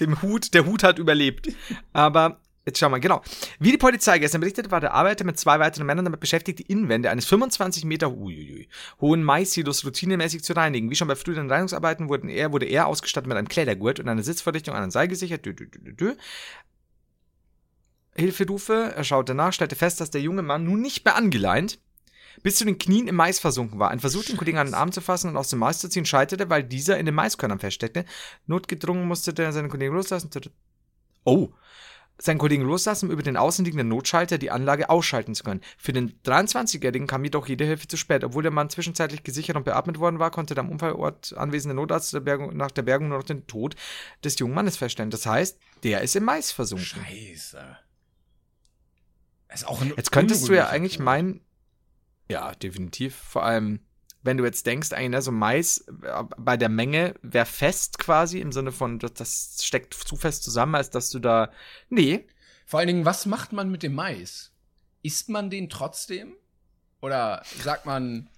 S2: Dem Hut, der Hut hat überlebt. Aber jetzt schau mal, genau. Wie die Polizei gestern berichtet, war der Arbeiter mit zwei weiteren Männern damit beschäftigt, die Innenwände eines 25 Meter uiuiui, hohen Mais-Silos routinemäßig zu reinigen. Wie schon bei früheren Reinigungsarbeiten wurden er, wurde er ausgestattet mit einem Kleidergurt und einer Sitzvorrichtung an einem Seil gesichert. Dü, dü, dü, dü. Hilferufe, er schaute nach, stellte fest, dass der junge Mann nun nicht mehr angeleint, bis zu den Knien im Mais versunken war. Ein Versuch, den Kollegen an den Arm zu fassen und aus dem Mais zu ziehen, scheiterte, weil dieser in den Maiskörnern feststeckte. Notgedrungen musste der seinen Kollegen loslassen. Oh. Seinen Kollegen loslassen, um über den außenliegenden Notschalter die Anlage ausschalten zu können. Für den 23-Jährigen kam jedoch jede Hilfe zu spät. Obwohl der Mann zwischenzeitlich gesichert und beatmet worden war, konnte der am Unfallort anwesende Notarzt der Bergung, nach der Bergung nur noch den Tod des jungen Mannes feststellen. Das heißt, der ist im Mais versunken.
S1: Scheiße. Ist auch ein
S2: Jetzt könntest du ja eigentlich meinen, ja, definitiv. Vor allem, wenn du jetzt denkst, eigentlich, ne, so Mais äh, bei der Menge wäre fest quasi, im Sinne von, das, das steckt zu fest zusammen, als dass du da. Nee.
S1: Vor allen Dingen, was macht man mit dem Mais? Isst man den trotzdem? Oder sagt man,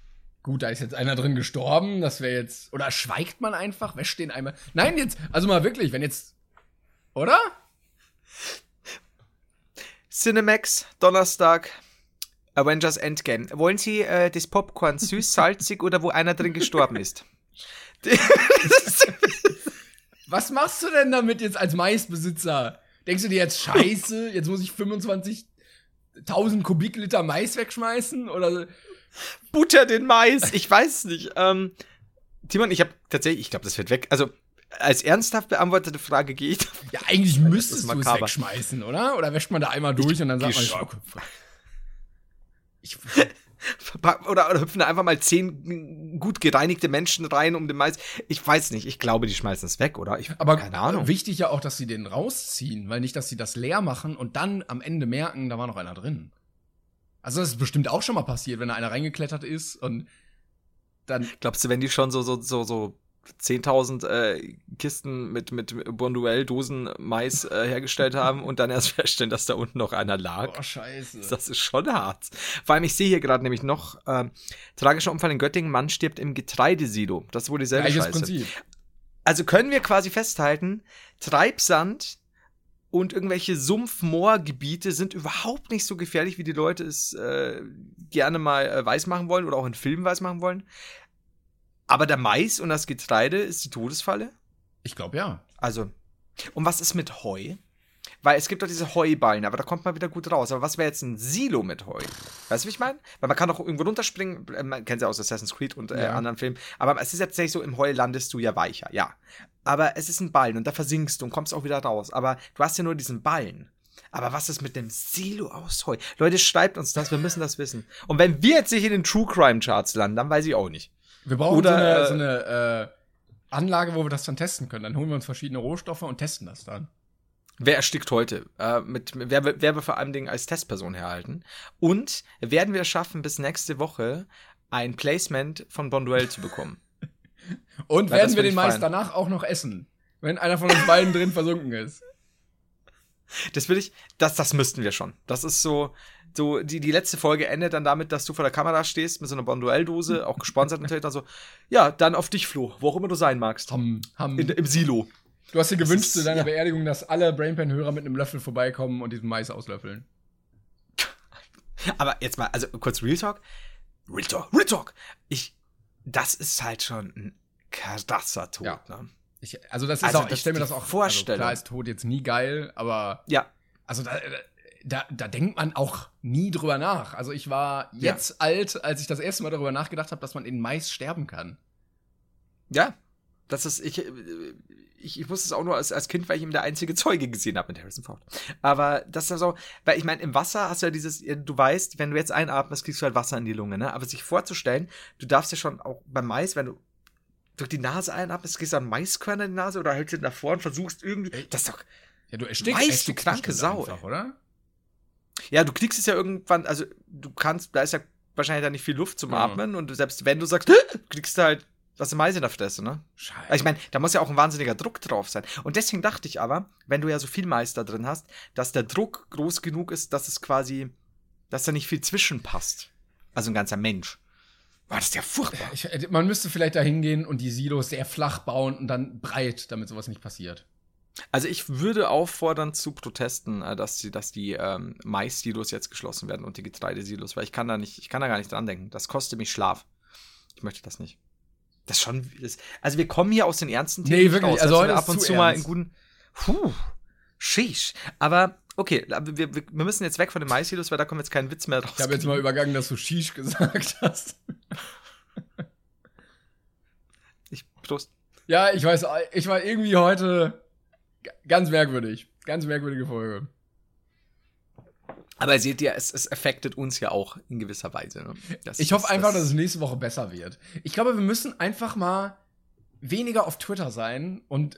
S1: gut, da ist jetzt einer drin gestorben, das wäre jetzt. Oder schweigt man einfach, wäscht den einmal. Nein, jetzt, also mal wirklich, wenn jetzt. Oder?
S2: Cinemax, Donnerstag, Avengers Endgame. Wollen Sie äh, das Popcorn süß, salzig oder wo einer drin gestorben ist?
S1: Was machst du denn damit jetzt als Maisbesitzer? Denkst du dir jetzt, scheiße, jetzt muss ich 25.000 Kubikliter Mais wegschmeißen? Oder.
S2: Butter den Mais. Ich weiß nicht. Ähm, Timon, ich habe tatsächlich, ich glaube, das wird weg. Also, als ernsthaft beantwortete Frage gehe ich
S1: Ja, eigentlich müsstest du es wegschmeißen, oder? Oder wäscht man da einmal durch und dann sagt man, ja. Ich,
S2: Oder, oder hüpfen da einfach mal zehn gut gereinigte Menschen rein um den Mais. Ich weiß nicht. Ich glaube, die schmeißen es weg, oder? Ich,
S1: aber
S2: keine Ahnung.
S1: wichtig ja auch, dass sie den rausziehen, weil nicht, dass sie das leer machen und dann am Ende merken, da war noch einer drin. Also das ist bestimmt auch schon mal passiert, wenn da einer reingeklettert ist und dann
S2: Glaubst du, wenn die schon so, so, so, so 10.000 äh, Kisten mit, mit Bonduell-Dosen Mais äh, hergestellt haben und dann erst feststellen, dass da unten noch einer lag?
S1: oh scheiße.
S2: Das ist schon hart. Vor allem, ich sehe hier gerade nämlich noch, ähm, tragischer Unfall in Göttingen, Mann stirbt im Getreidesilo. Das wohl dieselbe
S1: Gleiches
S2: Scheiße.
S1: Prinzip.
S2: Also können wir quasi festhalten, Treibsand und irgendwelche Sumpf-Moorgebiete sind überhaupt nicht so gefährlich, wie die Leute es äh, gerne mal äh, weiß machen wollen oder auch in Filmen weiß machen wollen. Aber der Mais und das Getreide ist die Todesfalle.
S1: Ich glaube ja.
S2: Also, und was ist mit Heu? Weil es gibt doch diese Heuballen, aber da kommt man wieder gut raus. Aber was wäre jetzt ein Silo mit Heu? Weißt du, wie ich meine? Weil man kann doch irgendwo runterspringen, äh, man kennt ja aus Assassin's Creed und äh,
S1: Ja.
S2: anderen Filmen. Aber es ist ja tatsächlich so, im Heu landest du ja weicher, ja. Aber es ist ein Ballen und da versinkst du und kommst auch wieder raus. Aber du hast ja nur diesen Ballen. Aber was ist mit dem Silo aus Heu? Leute, schreibt uns das, wir müssen das wissen. Und wenn wir jetzt nicht in den True Crime Charts landen, dann weiß ich auch nicht.
S1: Wir brauchen
S2: Oder,
S1: so eine,
S2: äh,
S1: so eine äh, Anlage, wo wir das dann testen können. Dann holen wir uns verschiedene Rohstoffe und testen das dann.
S2: Wer erstickt heute? Äh, mit, wer, wer wir vor allem Dingen als Testperson herhalten? Und werden wir es schaffen, bis nächste Woche ein Placement von Bonduell zu bekommen?
S1: Und
S2: Ja,
S1: werden wir den Mais danach auch noch essen? Wenn einer von uns beiden drin versunken ist.
S2: Das will ich, das, das müssten wir schon. Das ist so, so, die, die letzte Folge endet dann damit, dass du vor der Kamera stehst mit so einer Bonduell-Dose, auch gesponsert natürlich, dann so, ja, dann auf dich, Flo, wo auch immer du sein magst.
S1: Ham, ham.
S2: In, Im Silo.
S1: du hast dir gewünscht
S2: ist-
S1: zu deiner
S2: ja.
S1: Beerdigung, dass alle Brainpan-Hörer mit einem Löffel vorbeikommen und diesen Mais auslöffeln.
S2: Aber jetzt mal, also kurz Real Talk. Real Talk, Real Talk. Ich, das ist halt schon ein krasser Tod,
S1: Ja.
S2: ne?
S1: Ich, also das ist
S2: Also
S1: auch, ich stelle mir das auch
S2: Vorstellung.
S1: Also klar ist Tod jetzt nie geil, aber
S2: Ja,
S1: also da, da, da denkt man auch nie drüber nach. Also ich war jetzt alt, als ich das erste Mal darüber nachgedacht habe, dass man in Mais sterben kann.
S2: Ja, das ist, ich, ich, ich wusste es auch nur als, als Kind, weil ich eben der einzige Zeuge gesehen habe mit Harrison Ford. Aber das ist so, weil ich meine, im Wasser hast du ja dieses, du weißt, wenn du jetzt einatmest, kriegst du halt Wasser in die Lunge, ne? Aber sich vorzustellen, du darfst ja schon auch beim Mais, wenn du durch die Nase einatmest, gehst du an Maiskörner in die Nase oder hältst du davor und versuchst irgendwie, das ist doch,
S1: Ja, du erstickst,
S2: Weißt du,
S1: erstickst
S2: kranke
S1: bestimmt
S2: Sau,
S1: einfach, oder?
S2: ja, du kriegst es ja irgendwann, also du kannst, da ist ja wahrscheinlich dann nicht viel Luft zum
S1: Mhm.
S2: Atmen und selbst wenn du sagst, kriegst du halt was im Mais in der Fresse, ne?
S1: Scheiße.
S2: Also ich meine, da muss ja auch ein wahnsinniger Druck drauf sein. Und deswegen dachte ich aber, wenn du ja so viel Mais da drin hast, dass der Druck groß genug ist, dass es quasi, dass da nicht viel zwischenpasst. Also ein ganzer Mensch. War das ja furchtbar.
S1: Ich, äh, man müsste vielleicht da hingehen und die Silos sehr flach bauen und dann breit, damit sowas nicht passiert.
S2: Also ich würde auffordern zu Protesten, äh, dass die, dass die ähm, Mais-Silos jetzt geschlossen werden und die Getreidesilos, weil ich kann da nicht, ich kann da gar nicht dran denken. Das kostet mich Schlaf. Ich möchte das nicht. Das ist schon. Das, also wir kommen hier aus den ernsten
S1: Nee,
S2: nicht
S1: wirklich,
S2: raus,
S1: also
S2: dass
S1: heute
S2: ab und
S1: zu
S2: zu mal in
S1: ernst.
S2: guten. Puh. Sheesh. Aber okay, wir, wir müssen jetzt weg von den Mais-Silos, weil da kommt jetzt kein Witz mehr raus.
S1: Ich habe jetzt mal übergangen, dass du Shish gesagt hast.
S2: Ich, Prost.
S1: Ja, ich weiß, ich war irgendwie heute ganz merkwürdig. Ganz merkwürdige Folge.
S2: Aber seht ihr, es, es affectet uns ja auch in gewisser Weise. Ne? Das
S1: Ich hoffe
S2: ist-
S1: einfach, dass es nächste Woche besser wird. Ich glaube, wir müssen einfach mal weniger auf Twitter sein und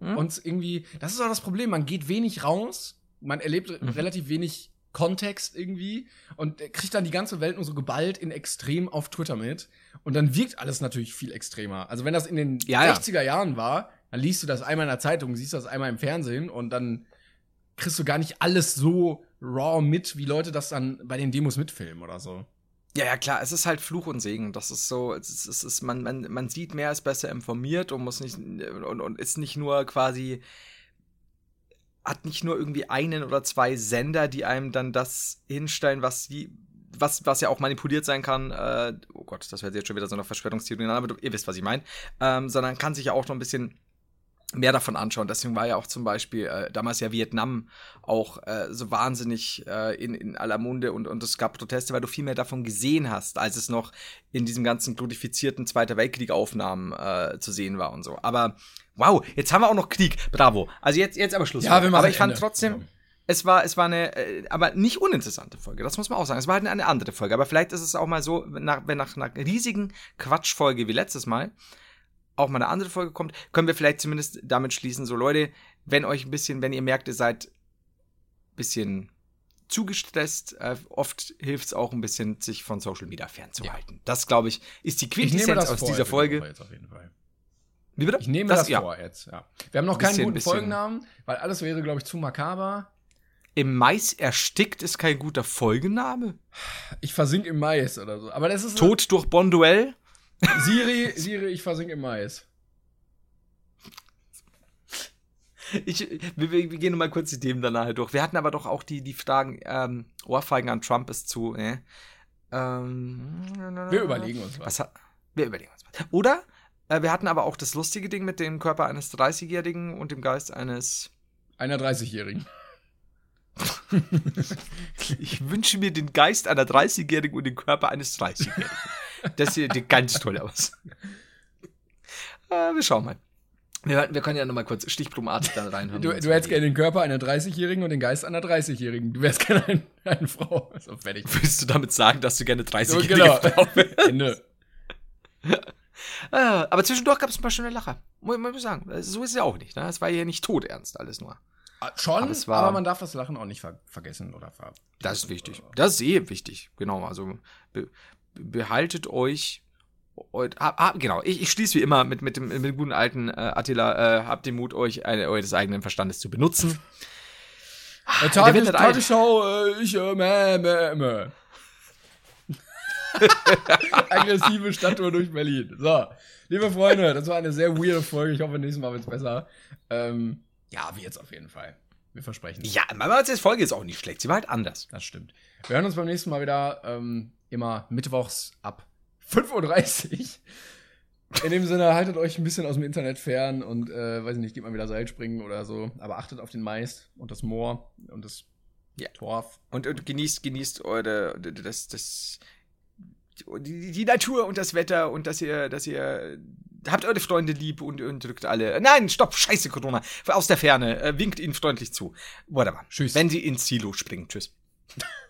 S2: Hm?
S1: uns irgendwie. Das ist auch das Problem. Man geht wenig raus, man erlebt
S2: Mhm.
S1: relativ wenig Kontext irgendwie und kriegt dann die ganze Welt nur so geballt in extrem auf Twitter mit. Und dann wirkt alles natürlich viel extremer. Also, wenn das in den
S2: Ja, ja.
S1: 60er Jahren war, dann liest du das einmal in der Zeitung, siehst das einmal im Fernsehen und dann kriegst du gar nicht alles so raw mit, wie Leute das dann bei den Demos mitfilmen oder so.
S2: Ja, ja, klar, es ist halt Fluch und Segen. Das ist so, es ist, es ist man, man, man sieht mehr, ist besser informiert und muss nicht, und, und ist nicht nur quasi, hat nicht nur irgendwie einen oder zwei Sender, die einem dann das hinstellen, was sie, was, was ja auch manipuliert sein kann, äh, oh Gott, das wäre jetzt schon wieder so eine Verschwörungstheorie, aber du, ihr wisst, was ich meine, ähm, sondern kann sich ja auch noch ein bisschen mehr davon anschauen. Deswegen war ja auch zum Beispiel äh, damals ja Vietnam auch äh, so wahnsinnig äh, in, in aller Munde und, und es gab Proteste, weil du viel mehr davon gesehen hast, als es noch in diesem ganzen glorifizierten Zweiter Weltkrieg-Aufnahmen äh, zu sehen war und so. Aber wow, jetzt haben wir auch noch Krieg. Bravo. Also jetzt, jetzt aber Schluss.
S1: Ja, wir machen
S2: aber ich fand
S1: Ende.
S2: trotzdem,
S1: Ja.
S2: es war, es war eine, äh, aber nicht uninteressante Folge. Das muss man auch sagen. Es war halt eine andere Folge. Aber vielleicht ist es auch mal so, nach, wenn nach einer riesigen Quatschfolge wie letztes Mal auch mal eine andere Folge kommt, können wir vielleicht zumindest damit schließen, so Leute, wenn euch ein bisschen, wenn ihr merkt, ihr seid ein bisschen zu gestresst, äh, oft hilft es auch ein bisschen, sich von Social Media fernzuhalten. Das, glaube ich, ist die Quintessenz
S1: das
S2: aus
S1: vor
S2: dieser
S1: diese
S2: Folge.
S1: Jetzt auf jeden Fall.
S2: Wie bitte?
S1: Ich nehme das, vor jetzt, ja. Wir haben noch keinen
S2: Bisschen-
S1: guten
S2: bisschen-
S1: Folgennamen, weil alles wäre, glaube ich, zu makaber.
S2: Im Mais erstickt ist kein guter Folgenname.
S1: Ich versink im Mais oder so. Aber das ist
S2: Tod durch Bonduell.
S1: Siri, Siri, ich versink im Mais.
S2: Ich, wir, wir gehen mal kurz die Themen danach durch. Wir hatten aber doch auch die, die Fragen, ähm, Ohrfeigen an Trump ist zu, ne? Ähm,
S1: Wir überlegen uns was.
S2: was. Wir überlegen uns was. Oder äh, wir hatten aber auch das lustige Ding mit dem Körper eines 30-Jährigen und dem Geist eines.
S1: Einer 30-Jährigen.
S2: Ich wünsche mir den Geist einer 30-Jährigen und den Körper eines 30-Jährigen. Das sieht ganz toll aus. Äh, wir schauen mal. Wir, wir können ja noch mal kurz stichprobenartig dann reinhören.
S1: Du, du hättest gerne den Körper einer 30-Jährigen und den Geist einer 30-Jährigen. Du wärst gerne ein, eine Frau. So fertig.
S2: Willst du damit sagen, dass du gerne 30
S1: So, genau.
S2: Frau wärst?
S1: Ende.
S2: Ah, aber zwischendurch gab es ein paar schöne Lacher. Muss ich sagen. So ist es ja auch nicht. Ne? Es war ja nicht todernst alles nur.
S1: Ah, Schon,
S2: Aber
S1: aber,
S2: war-
S1: man darf das Lachen auch nicht ver vergessen oder ver.
S2: Das ist wichtig. Das ist eh wichtig. Genau. Also behaltet euch. eu- ah, genau, ich, ich schließe wie immer mit, mit, dem, mit dem guten alten äh, Attila, äh, habt den Mut, euch eine, eures eigenen Verstandes zu benutzen.
S1: Äh,
S2: wird
S1: Tagesschau, äh, ich, äh, mäh, mäh, mäh. Aggressive Stadttour durch Berlin. So, liebe Freunde, das war eine sehr weirde Folge. Ich hoffe, nächstes Mal wird's besser. Ähm, ja, wie jetzt auf jeden Fall. Wir versprechen.
S2: Ja, aber die Folge ist auch nicht schlecht. Sie war halt anders.
S1: Das stimmt. Wir hören uns beim nächsten Mal wieder ähm, immer mittwochs ab 5.30 Uhr. In dem Sinne, haltet euch ein bisschen aus dem Internet fern und, äh, weiß ich nicht, geht mal wieder Seilspringen oder so. Aber achtet auf den Mais und das Moor und das
S2: Ja.
S1: Torf.
S2: Und, und genießt, genießt eure, das, das, die, die Natur und das Wetter und dass ihr, dass ihr habt eure Freunde lieb und, und drückt alle. Nein, stopp, scheiße Corona. Aus der Ferne, äh, winkt ihnen freundlich zu. Whatever.
S1: Tschüss.
S2: Wenn sie ins Silo springen. Tschüss.